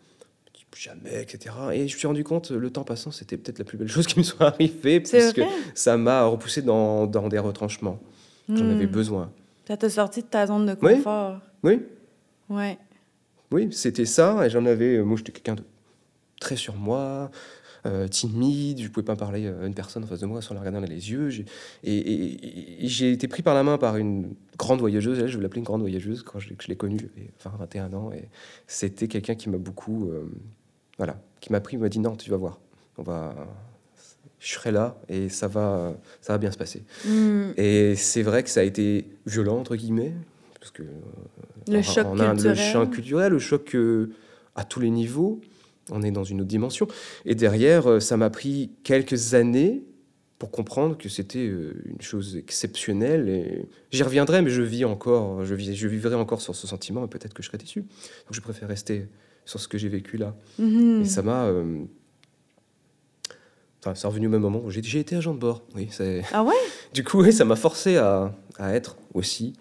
jamais, etc. Et je me suis rendu compte, le temps passant, c'était peut-être la plus belle chose qui me soit arrivée, puisque ça m'a repoussé dans, dans, des retranchements. J'en avais hmm. besoin. Ça t'a sorti de ta zone de confort. Oui. Oui. Oui, c'était ça, et j'en avais. Moi, j'étais quelqu'un de très sur moi, euh, timide, je pouvais pas parler à une personne en face de moi sans la regarder dans les yeux. Et, j'ai été pris par la main par une grande voyageuse, je vais l'appeler une grande voyageuse quand je, l'ai connue, enfin 21 ans, et c'était quelqu'un qui m'a beaucoup, euh, voilà, qui m'a pris, m'a dit non, tu vas voir, on va, je serai là et ça va, ça va bien se passer. Mm. Et c'est vrai que ça a été violent entre guillemets, parce que le, choc, culturel. le choc culturel, le choc à tous les niveaux on est dans une autre dimension. Et derrière, euh, ça m'a pris quelques années pour comprendre que c'était euh, une chose exceptionnelle. Et j'y reviendrai, mais je vis encore, je, vis, je vivrai encore sur ce sentiment, et peut-être que je serai déçu. Donc je préfère rester sur ce que j'ai vécu là. Mm-hmm. Et ça m'a. Euh, enfin, c'est revenu au même moment. J'ai, j'ai été agent de bord. Oui, ah ouais? Du coup, oui, ça m'a forcé à, à être aussi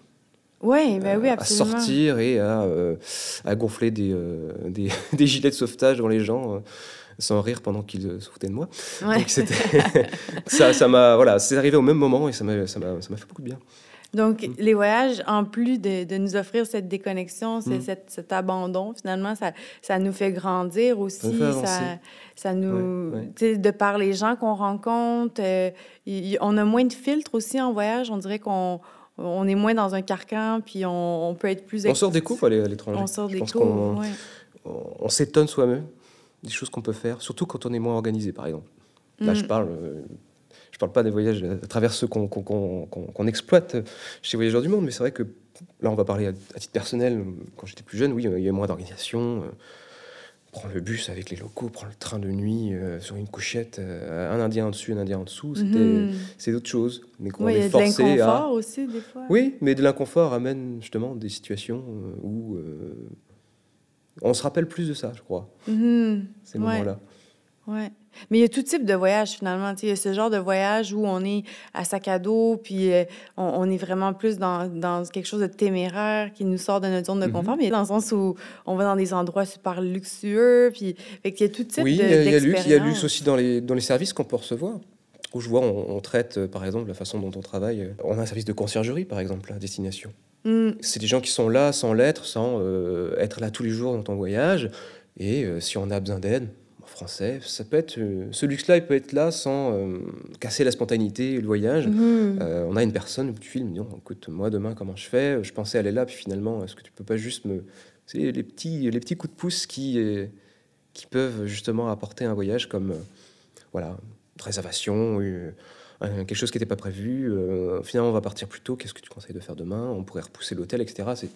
Ouais, bah oui, à sortir et à, euh, à gonfler des, euh, des, des, gilets de sauvetage dans les gens euh, sans rire pendant qu'ils se foutaient de moi. Donc c'était ça, ça m'a voilà, c'est arrivé au même moment et ça m'a ça m'a fait beaucoup de bien. Donc, mm. les voyages, en plus de, de, nous offrir cette déconnexion, mm. cet, cet, abandon, finalement, ça, ça nous fait grandir aussi. Ça, ça, nous. De par les gens qu'on rencontre, on a moins de filtres aussi en voyage. On dirait qu'on on est moins dans un carcan, puis on, peut être plus... On sort des coups à l'étranger. On sort des coups, on, on s'étonne soi-même des choses qu'on peut faire, surtout quand on est moins organisé, par exemple. Là, je mm. parle... Euh, je parle pas des voyages à travers ceux qu'on exploite chez Voyageurs du Monde, mais c'est vrai que là, on va parler à, à titre personnel. Quand j'étais plus jeune, oui, il y avait moins d'organisation. Euh, prend le bus avec les locaux, prend le train de nuit euh, sur une couchette, euh, un Indien en dessus, un Indien en dessous. Mhm. C'est d'autres choses. Mais qu'on est forcé de l'inconfort aussi, des fois. Oui, mais de l'inconfort amène justement des situations euh, où on se rappelle plus de ça, je crois, mhm. ces moments-là. Ouais. Mais il y a tout type de voyage, finalement. Il y a ce genre de voyage où on est à sac à dos, puis euh, on, est vraiment plus dans, dans, quelque chose de téméraire qui nous sort de notre zone de mm-hmm. confort, mais dans le sens où on va dans des endroits super luxueux, puis fait il y a tout type oui, de Oui, il y a luxe, il y a luxe aussi dans les, dans les services qu'on peut recevoir. Où je vois, on, traite, euh, par exemple, la façon dont on travaille. Euh, on a un service de conciergerie, par exemple, à destination. Mm. C'est des gens qui sont là sans l'être, sans être là tous les jours dans ton voyage. Et si on a besoin d'aide, français. Ça peut être, euh, ce luxe-là, il peut être là sans euh, casser la spontanéité, le voyage. Mhm. Euh, on a une personne où tu filmes, dis, écoute, moi demain, comment je fais? Je pensais aller là, puis finalement, est-ce que tu peux pas juste me. C'est les petits, les petits coups de pouce qui, qui peuvent justement apporter un voyage comme, voilà, une réservation, quelque chose qui n'était pas prévu. finalement, on va partir plus tôt. Qu'est-ce que tu conseilles de faire demain? On pourrait repousser l'hôtel, etc. C'est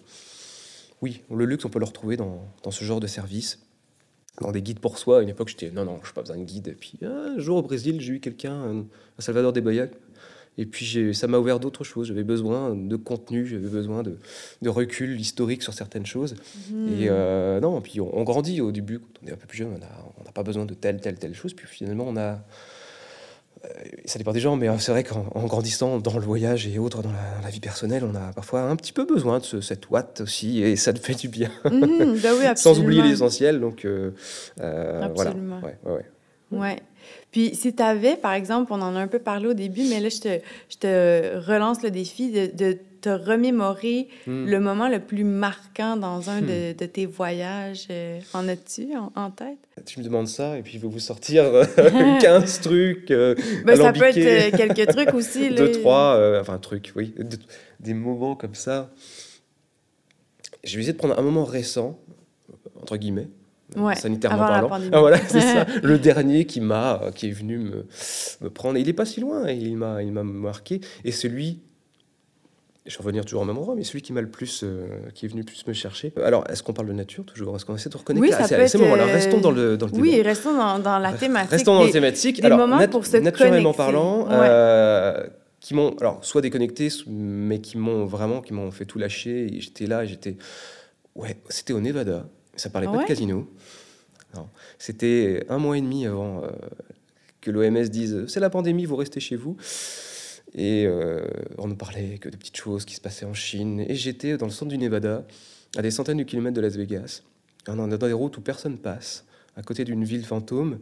oui, le luxe, on peut le retrouver dans, dans ce genre de service dans des guides pour soi. À une époque, j'étais non, non, je n'ai pas besoin de guide. Et puis un jour au Brésil, j'ai eu quelqu'un, à Salvador de Bahia, et puis ça m'a ouvert d'autres choses. J'avais besoin de contenu, j'avais besoin de, de, recul historique sur certaines choses. Mhm. Et euh, non, puis on, grandit au début, quand on est un peu plus jeune, on n'a pas besoin de telle, telle, telle chose. Puis finalement, on a ça dépend des gens, mais euh, c'est vrai qu'en grandissant dans le voyage et autres, dans la, vie personnelle, on a parfois un petit peu besoin de cette ouate aussi, et ça te fait du bien. Mhm, bah Sans oublier l'essentiel, donc euh, voilà. Ouais, ouais, ouais. Puis si tu avais, par exemple, on en a un peu parlé au début, mais là, je te, je te relance le défi de, de te remémorer hmm. le moment le plus marquant dans un de, hmm. de, tes voyages. Euh, en as-tu en, tête? Tu me demandes ça et puis je vais vous sortir 15 trucs. Euh, ben, ça peut être euh, quelques trucs aussi. Deux, trois, enfin, trucs, oui. des moments comme ça. Je vais essayer de prendre un moment récent, entre guillemets, sanitairement parlant. Ah, voilà, c'est ça. Le dernier qui m'a, qui est venu me, me prendre. il est pas si loin. Il m'a, il m'a marqué. Et celui je vais revenir toujours au même endroit, mais celui qui m'a le plus, euh, qui est venu plus me chercher. Alors, est-ce qu'on parle de nature toujours? Est-ce qu'on essaie de reconnecter? Oui, ça à, ces moments-là Restons dans le, dans le Oui, restons dans, dans, la thématique. Restons dans la thématique. Des alors, moments pour se naturellement parlant, euh, qui m'ont, alors, soit déconnecté, mais qui m'ont vraiment, qui m'ont fait tout lâcher. Et j'étais là, j'étais, ouais, c'était au Nevada. Ça parlait pas de casino. C'était un mois et demi avant euh, que l'OMS dise c'est la pandémie, vous restez chez vous. Et euh, on ne parlait que de petites choses qui se passaient en Chine. Et j'étais dans le centre du Nevada, à des centaines de kilomètres de Las Vegas, dans des routes où personne passe, à côté d'une ville fantôme.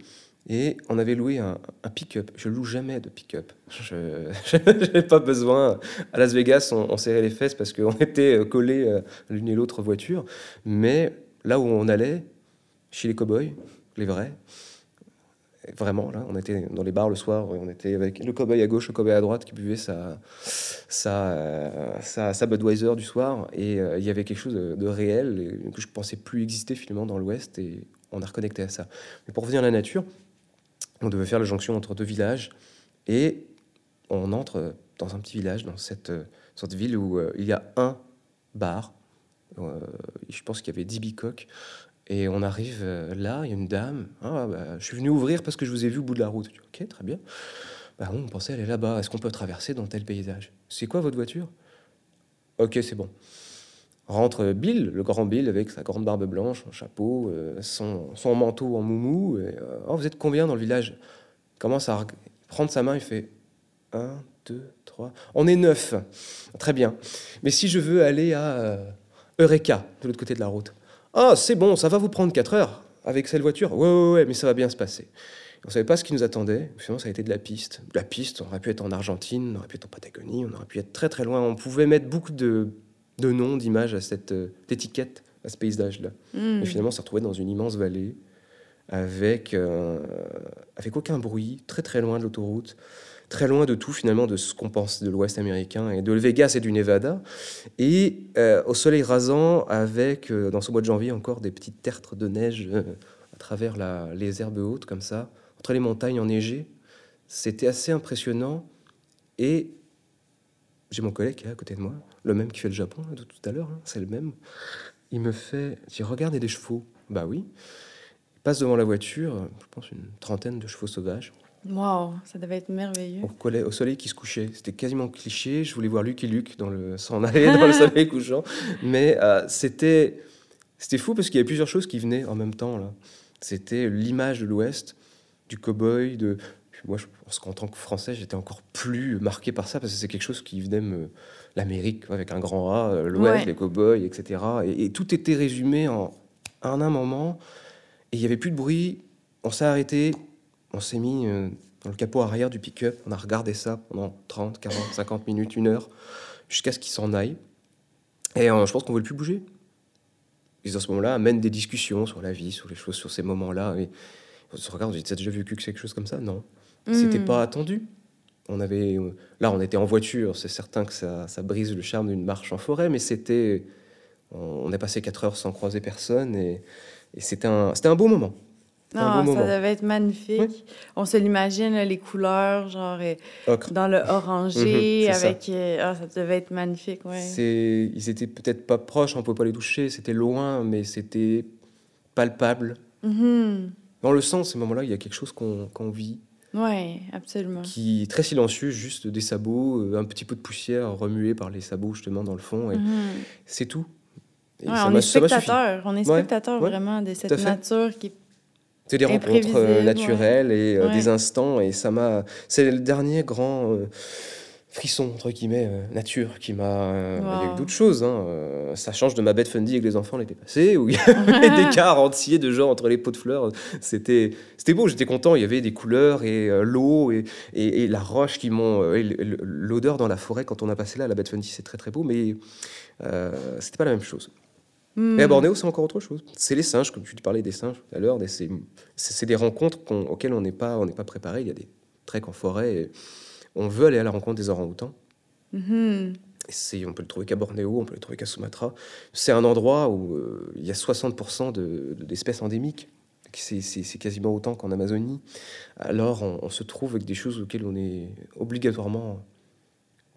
Et on avait loué un, pick-up. Je loue jamais de pick-up. Je n'ai pas besoin. À Las Vegas, on, serrait les fesses parce qu'on était collés à l'une et l'autre voiture. Mais là où on allait, chez les cowboys, les vrais. Vraiment, là, on était dans les bars le soir, on était avec le cowboy à gauche, le cowboy à droite qui buvait sa, sa, sa, sa Budweiser du soir. Et euh, il y avait quelque chose de, réel que je pensais plus exister finalement dans l'Ouest et on a reconnecté à ça. Mais pour revenir à la nature, on devait faire la jonction entre deux villages et on entre dans un petit village, dans cette, cette ville où euh, il y a un bar. Euh, je pense qu'il y avait 10 bicoques. Et on arrive euh, là, il y a une dame. Ah, bah, je suis venu ouvrir parce que je vous ai vu au bout de la route. ok, très bien. Bah, on pensait aller là-bas. Est-ce qu'on peut traverser dans tel paysage? C'est quoi votre voiture? Ok, c'est bon. Rentre Bill, le grand Bill, avec sa grande barbe blanche, son chapeau, euh, son, manteau en moumou. Euh, oh, vous êtes combien dans le village? Il commence à prendre sa main, il fait 1, 2, 3. On est neuf. Très bien. Mais si je veux aller à Eureka, de l'autre côté de la route, ah, c'est bon, ça va vous prendre 4 heures avec cette voiture? Ouais, ouais, ouais, mais ça va bien se passer. On ne savait pas ce qui nous attendait. Finalement, ça a été de la piste. De la piste, on aurait pu être en Argentine, on aurait pu être en Patagonie, on aurait pu être très très loin. On pouvait mettre beaucoup de, de noms, d'images à cette euh, étiquette, à ce paysage-là. Hmm. Et finalement, on s'est retrouvé dans une immense vallée avec, euh, avec aucun bruit, très très loin de l'autoroute très loin de tout finalement de ce qu'on pense de l'Ouest américain et de Vegas et du Nevada. Et euh, au soleil rasant, avec euh, dans ce mois de janvier encore des petites tertres de neige euh, à travers les herbes hautes comme ça, entre les montagnes enneigées. C'était assez impressionnant. Et j'ai mon collègue qui est à côté de moi, le même qui fait le Japon de tout à l'heure, hein, c'est le même. Il me fait, il regarde, il des chevaux. Bah oui. Il passe devant la voiture, je pense une trentaine de chevaux sauvages. Waouh, ça devait être merveilleux. Au, au soleil qui se couchait. C'était quasiment cliché. Je voulais voir Luc et Luc dans le, s'en aller dans le soleil couchant. Mais euh, c'était, c'était fou parce qu'il y avait plusieurs choses qui venaient en même temps. Là. C'était l'image de l'Ouest, du cow-boy. De... Moi, je pense qu'en tant que Français, j'étais encore plus marqué par ça parce que c'est quelque chose qui venait me. L'Amérique, avec un grand A, euh, l'Ouest, les cow-boys, etc. Et, et, tout était résumé en, en un moment. Et il n'y avait plus de bruit. On s'est arrêté on s'est mis euh, dans le capot arrière du pick-up, on a regardé ça pendant 30, 40, 50 minutes, une heure, jusqu'à ce qu'il s'en aille. Et euh, je pense qu'on ne veut plus bouger. Et à ce moment-là, amène des discussions sur la vie, sur les choses, sur ces moments-là. Et on se regarde, on dit, t'as déjà vécu quelque chose comme ça? Non. Hmm. C'était pas attendu. On avait, euh, là, on était en voiture, c'est certain que ça, ça brise le charme d'une marche en forêt, mais c'était, on a passé 4 heures sans croiser personne et, et c'était un, c'était un beau moment. Non, ça devait être magnifique. On se l'imagine, les couleurs, genre euh, dans le orangé, mhm, avec. Ça. Euh, ah, ça devait être magnifique, ouais. Ils étaient peut-être pas proches, on ne pouvait pas les toucher, c'était loin, mais c'était palpable. Mhm. Dans le sens, ces moments-là, il y a quelque chose qu'on vit. Oui, absolument. Qui est très silencieux, juste des sabots, euh, un petit peu de poussière remuée par les sabots, justement, dans le fond. Et mhm. C'est tout. on, est spectateur, on est spectateur vraiment de cette nature qui des rencontres euh, naturelles et euh, des instants. Et ça m'a. C'est le dernier grand euh, frisson, entre guillemets, nature qui m'a. Il y a eu d'autres choses. Hein. ça change de ma bête Fundy avec les enfants l'été passé, où il y avait des quarts entiers de gens entre les pots de fleurs. C'était beau, j'étais content. Il y avait des couleurs et l'eau et, et, la roche qui m'ont. L'odeur dans la forêt quand on a passé là, la bête Fundy, c'est très très beau, mais c'était pas la même chose. Mais à Bornéo, c'est encore autre chose. C'est les singes, comme tu parlais des singes tout à l'heure. C'est des rencontres auxquelles on n'est pas, on pas préparé. Il y a des treks en forêt. Et on veut aller à la rencontre des orang-outans. Mm on peut le trouver qu'à Bornéo, on peut le trouver qu'à Sumatra. C'est un endroit où euh, il y a 60% d'espèces endémiques. C'est quasiment autant qu'en Amazonie. Alors on, on, se trouve avec des choses auxquelles on est obligatoirement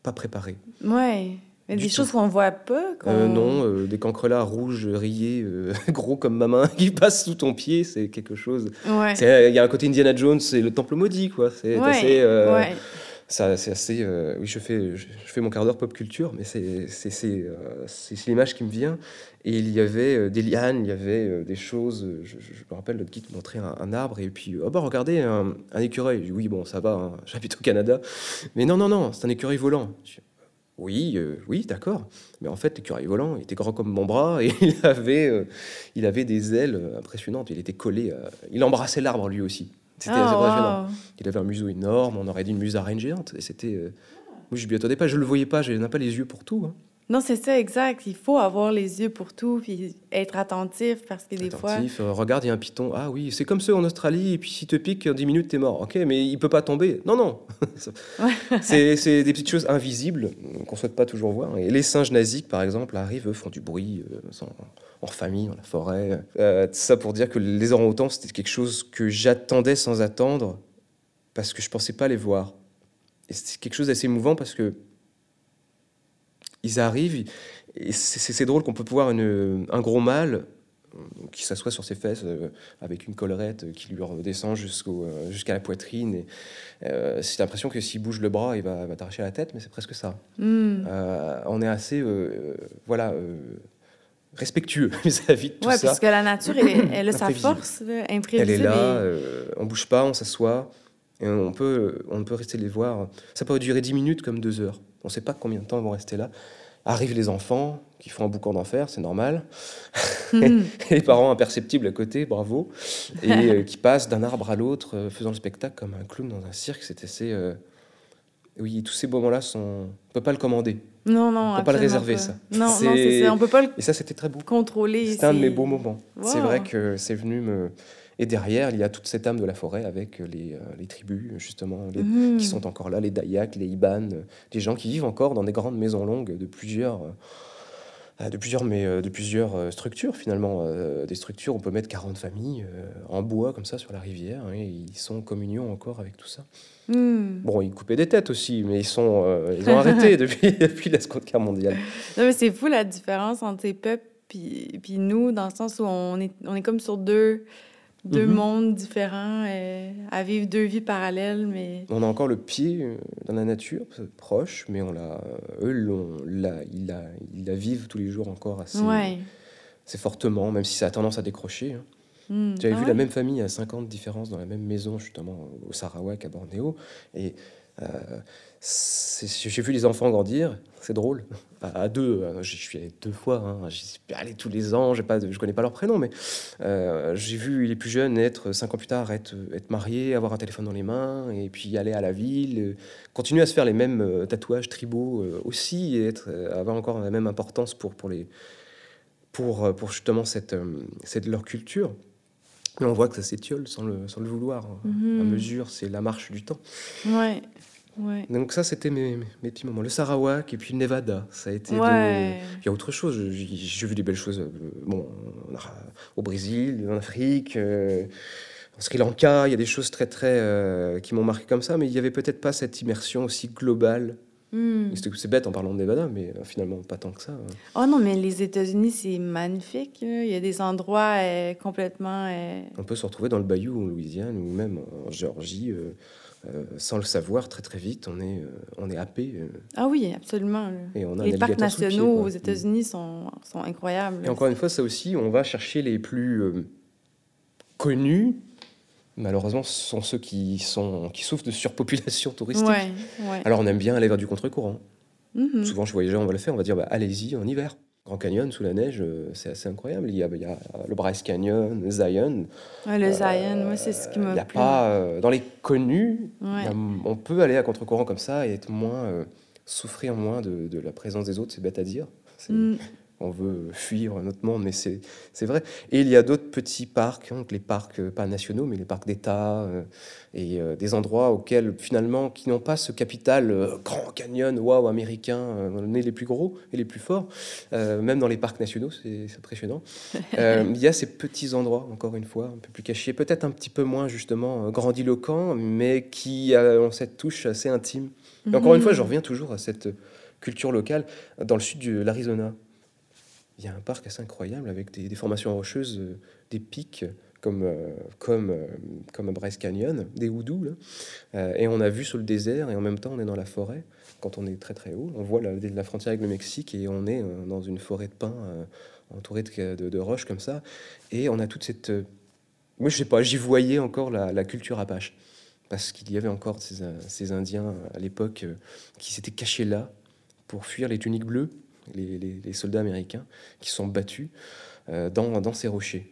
pas préparé. Ouais des choses qu'on voit pas euh, Non, euh, des cancrelats rouges, rayés, euh, gros comme ma main, qui passent sous ton pied, c'est quelque chose. Il y a un côté Indiana Jones, c'est le temple maudit, quoi. C'est assez. C'est assez. oui, je fais, je, fais mon quart d'heure pop culture, mais c'est l'image qui me vient. Et il y avait des lianes, il y avait des choses. Je, me rappelle, notre guide montrait un, un, arbre, et puis, oh bah regardez, un, écureuil. oui, bon, ça va, hein, j'habite au Canada. Mais non, non, non, c'est un écureuil volant. Oui, euh, oui, d'accord. Mais en fait, l'écureuil volant, il était grand comme mon bras et il avait, euh, il avait des ailes impressionnantes. Il était collé, il embrassait l'arbre lui aussi. C'était assez impressionnant. Il avait un museau énorme, on aurait dit une musaraigne géante. Et c'était, euh... moi je m'y attendais pas, je le voyais pas, je n'ai pas les yeux pour tout. Hein. Non, c'est ça, exact. Il faut avoir les yeux pour tout, puis être attentif, parce que des attentif, fois... Euh, regarde, il y a un python. Ah oui, c'est comme ça en Australie, et puis s'il te pique, en 10 minutes, t'es mort. Ok, mais il peut pas tomber. Non, non. c'est des petites choses invisibles qu'on souhaite pas toujours voir. Et les singes nasiques, par exemple, arrivent, eux, font du bruit euh, en famille, dans la forêt. Euh, ça pour dire que les orang-outans, c'était quelque chose que j'attendais sans attendre, parce que je pensais pas les voir. Et c'est quelque chose d'assez émouvant parce que ils arrivent, et c'est drôle qu'on peut voir une, un gros mâle euh, qui s'assoit sur ses fesses euh, avec une collerette qui lui redescend euh, jusqu'à la poitrine. Et, c'est l'impression que s'il bouge le bras, il va, t'arracher la tête, mais c'est presque ça. Hmm. on est assez, voilà, respectueux vis-à-vis de tout ouais, ça. parce que la nature, elle, elle a sa force imprévisible. Elle est là, on bouge pas, on s'assoit, et on peut, on peut rester les voir. Ça peut durer 10 minutes comme 2 heures. On ne sait pas combien de temps ils vont rester là. Arrivent les enfants qui font un boucan d'enfer, c'est normal. Mhm. les parents imperceptibles à côté, bravo. Et euh, qui passent d'un arbre à l'autre, euh, faisant le spectacle comme un clown dans un cirque. C'est assez. Euh, oui, tous ces moments-là, sont... on ne peut pas le commander. Non, non, on peut pas le réserver, ça. Non, non. On peut pas le Et ça, c'était très beau. Contrôler. C'était un de mes beaux moments. C'est vrai que c'est venu me et derrière, il y a toute cette âme de la forêt avec les, euh, les tribus, justement, mmh. qui sont encore là, les Dayaks, les Iban, des gens qui vivent encore dans des grandes maisons longues de plusieurs euh, de plusieurs, mais euh, de plusieurs structures finalement. des structures, on peut mettre 40 familles en bois comme ça sur la rivière, hein, et ils sont en communion encore avec tout ça. Mmh. Bon, ils coupaient des têtes aussi, mais ils, sont, ils ont arrêté depuis, depuis la Seconde Guerre mondiale. Non, mais c'est fou la différence entre ces peuples puis, puis nous, dans le sens où on est, on est comme sur deux deux mhm. mondes différents, euh, à vivre deux vies parallèles. Mais... On a encore le pied euh, dans la nature, proche, mais on l'a, eux, on l'a, ils, la, ils la vivent tous les jours encore assez, assez fortement, même si ça a tendance à décrocher. Hein. Hmm. J'avais ah vu la même famille à 50 différences dans la même maison, justement, au Sarawak, à Bornéo. Et euh, j'ai vu les enfants grandir, c'est drôle. À, deux, euh, je suis allé deux fois, hein, j'y suis allé tous les ans, je ne connais pas leur prénom, mais euh, j'ai vu les plus jeunes être, cinq ans plus tard, être, être mariés, avoir un téléphone dans les mains, et puis aller à la ville, continuer à se faire les mêmes tatouages tribaux aussi, et être, avoir encore la même importance pour, pour, les, pour, pour justement cette, cette, leur culture. Mais on voit que ça s'étiole sans le, sans le vouloir. Hein. Mhm. À mesure, c'est la marche du temps. Ouais. Donc ça, c'était mes, mes, petits moments. Le Sarawak et puis le Nevada, ça a été... Il y a autre chose. J'ai vu des belles choses euh, bon, au Brésil, en Afrique, euh, en Sri Lanka. Il y a des choses très, très... Euh, qui m'ont marqué comme ça, mais il n'y avait peut-être pas cette immersion aussi globale. Hmm. C'est bête en parlant de Nevada, mais finalement pas tant que ça. Hein. Oh non, mais les États-Unis, c'est magnifique. Il y a des endroits complètement... On peut se retrouver dans le Bayou en Louisiane ou même en Géorgie euh, sans le savoir, très très vite, on est, euh, on est happé. Euh. ah oui, absolument. Et on a les parcs nationaux aux États-Unis sont, sont, incroyables. Et encore une fois, ça aussi, on va chercher les plus connus. Malheureusement, ce sont ceux qui, sont, qui souffrent de surpopulation touristique. Alors on aime bien aller vers du contre-courant. Mm-hmm. Souvent, je voyage, on va le faire, on va dire bah, allez-y en hiver. Grand Canyon sous la neige, euh, c'est assez incroyable. Il y, a, il y a, le Bryce Canyon, le Zion. le Zion, moi, c'est ce qui me Il y a pas, euh, dans les connus, on peut aller à contre-courant comme ça et être moins, euh, souffrir moins de, de, la présence des autres, c'est bête à dire. Mm on veut fuir notre monde, mais c'est vrai. Et il y a d'autres petits parcs, hein, les parcs euh, pas nationaux, mais les parcs d'État, euh, et euh, des endroits auxquels finalement, qui n'ont pas ce capital grand canyon, waouh, américain, on est les plus gros et les plus forts, même dans les parcs nationaux, c'est impressionnant. il y a ces petits endroits, encore une fois, un peu plus cachés, peut-être un petit peu moins justement grandiloquents, mais qui ont cette touche assez intime. Et encore une fois, je reviens toujours à cette culture locale dans le sud de l'Arizona il y a un parc assez incroyable avec des, formations rocheuses, euh, des pics comme, euh, comme, euh, comme Bryce Canyon, des houdous. et on a vu sur le désert et en même temps on est dans la forêt. Quand on est très très haut, on voit la, la frontière avec le Mexique et on est dans une forêt de pins entourée de, roches comme ça. Et on a toute cette... moi je sais pas, j'y voyais encore la, culture apache. Parce qu'il y avait encore ces, ces Indiens à l'époque qui s'étaient cachés là pour fuir les tuniques bleues les, soldats américains qui sont battus euh, dans, ces rochers.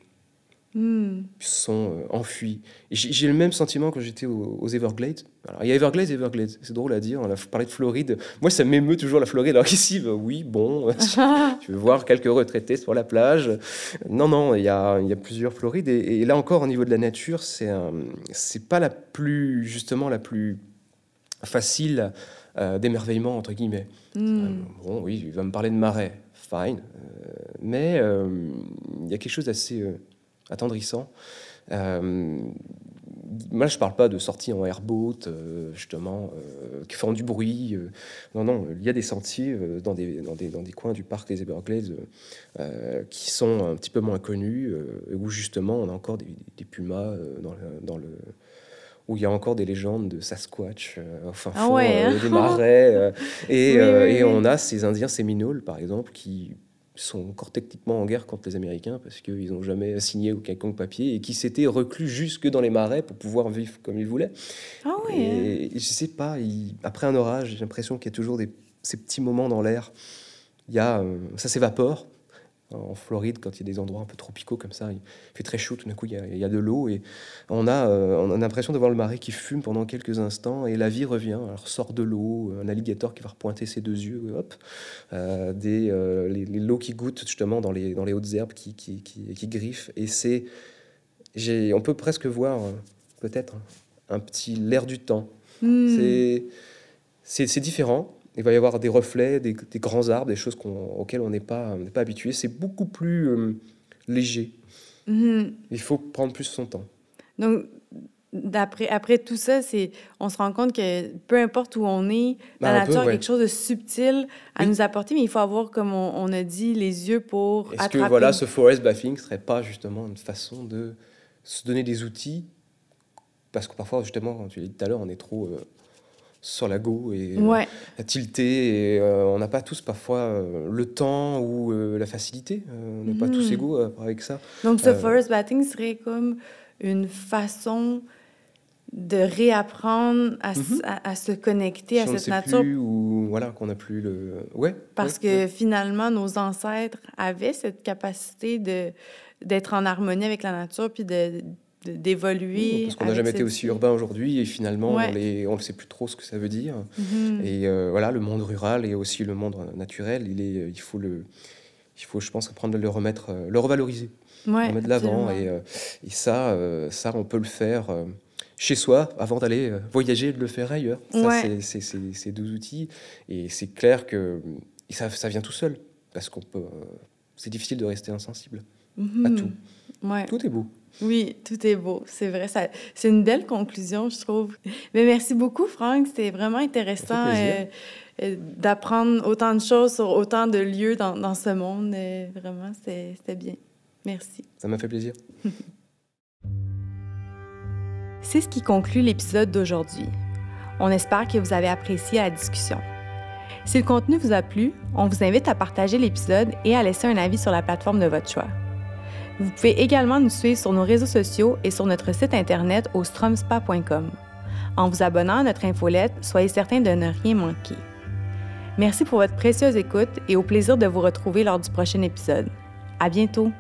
Hmm. sont euh, enfuis. J'ai le même sentiment quand j'étais aux, Everglades. Alors, il y a Everglades et Everglades, c'est drôle à dire. On a parlé de Floride. Moi, ça m'émeut toujours la Floride. Alors qu'ici, bah oui, bon, tu veux voir quelques retraités sur la plage. Non, non, il y a, il y a plusieurs Florides. Et, là encore, au niveau de la nature, c'est c'est pas la plus, justement, la plus facile euh, d'émerveillement, entre guillemets. Hmm. Euh, bon, oui, il va me parler de marais, fine. mais il y a quelque chose d'assez attendrissant. Euh, moi, je ne parle pas de sorties en airboat, euh, justement, euh, qui font du bruit. non, non, il y a des sentiers dans, des, dans, des, dans, des, coins du parc des Everglades qui sont un petit peu moins connus, où justement on a encore des, pumas dans, dans le où il y a encore des légendes de Sasquatch, enfin ah hein. des marais. et, et, on a ces Indiens séminoles, par exemple, qui sont encore techniquement en guerre contre les Américains parce qu'ils n'ont jamais signé aucun papier et qui s'étaient reclus jusque dans les marais pour pouvoir vivre comme ils voulaient. Ah oui. Et, je sais pas, après un orage, j'ai l'impression qu'il y a toujours des, ces petits moments dans l'air. Il y a, euh, ça s'évapore, en Floride, quand il y a des endroits un peu tropicaux comme ça, il fait très chaud, tout d'un coup il y, a, de l'eau et on a, euh, on a l'impression de voir le marais qui fume pendant quelques instants et la vie revient. Alors sort de l'eau, un alligator qui va repointer ses deux yeux, hop, euh, des, euh, les, l'eau qui goûte justement dans les, dans les hautes herbes qui, qui, qui, qui griffent et c'est, j'ai, on peut presque voir peut-être un petit l'air du temps. Hmm. C'est, c'est, c'est différent il va y avoir des reflets, des, grands arbres, des choses auxquelles on n'est pas, pas habitué. C'est beaucoup plus euh, léger. Mm-hmm. Il faut prendre plus son temps. Donc, après tout ça, c'est, on se rend compte que peu importe où on est, la ben, nature a quelque chose de subtil à nous apporter, mais il faut avoir, comme on, a dit, les yeux pour Est-ce que voilà, ce forest bathing ne serait pas justement une façon de se donner des outils? Parce que parfois, justement, comme tu l'as dit tout à l'heure, on est trop... Euh, sur la go et euh, ouais. à tilter. Et euh, on n'a pas tous parfois euh, le temps ou la facilité. on n'est pas tous hmm. égaux avec ça. Donc, ce forest bathing serait comme une façon de réapprendre à, mhm. à, se connecter à cette nature. Plus, ou voilà, qu'on n'a plus le. Ouais. Parce que finalement, nos ancêtres avaient cette capacité de d'être en harmonie avec la nature puis de d'évoluer. parce qu'on n'a jamais été aussi urbain aujourd'hui et finalement on ne sait plus trop ce que ça veut dire. Mhm. Et euh, voilà, le monde rural et aussi le monde naturel, il, est, il, faut, le, il faut, je pense, apprendre à le remettre, euh, le revaloriser, le remettre de l'avant. Et, euh, et, ça, ça, on peut le faire chez soi avant d'aller voyager et de le faire ailleurs. Ça, c'est deux outils. Et c'est clair que ça, ça vient tout seul parce qu'on peut. c'est difficile de rester insensible à mhm. tout. Tout est beau. Oui, tout est beau, c'est vrai. Ça, c'est une belle conclusion, je trouve. Mais merci beaucoup, Franck. C'était vraiment intéressant euh, euh, d'apprendre autant de choses sur autant de lieux dans, dans ce monde. Euh, vraiment, c'était bien. Merci. Ça m'a fait plaisir. c'est ce qui conclut l'épisode d'aujourd'hui. On espère que vous avez apprécié la discussion. Si le contenu vous a plu, on vous invite à partager l'épisode et à laisser un avis sur la plateforme de votre choix. Vous pouvez également nous suivre sur nos réseaux sociaux et sur notre site internet au stromspa.com. En vous abonnant à notre infolette, soyez certain de ne rien manquer. Merci pour votre précieuse écoute et au plaisir de vous retrouver lors du prochain épisode. À bientôt!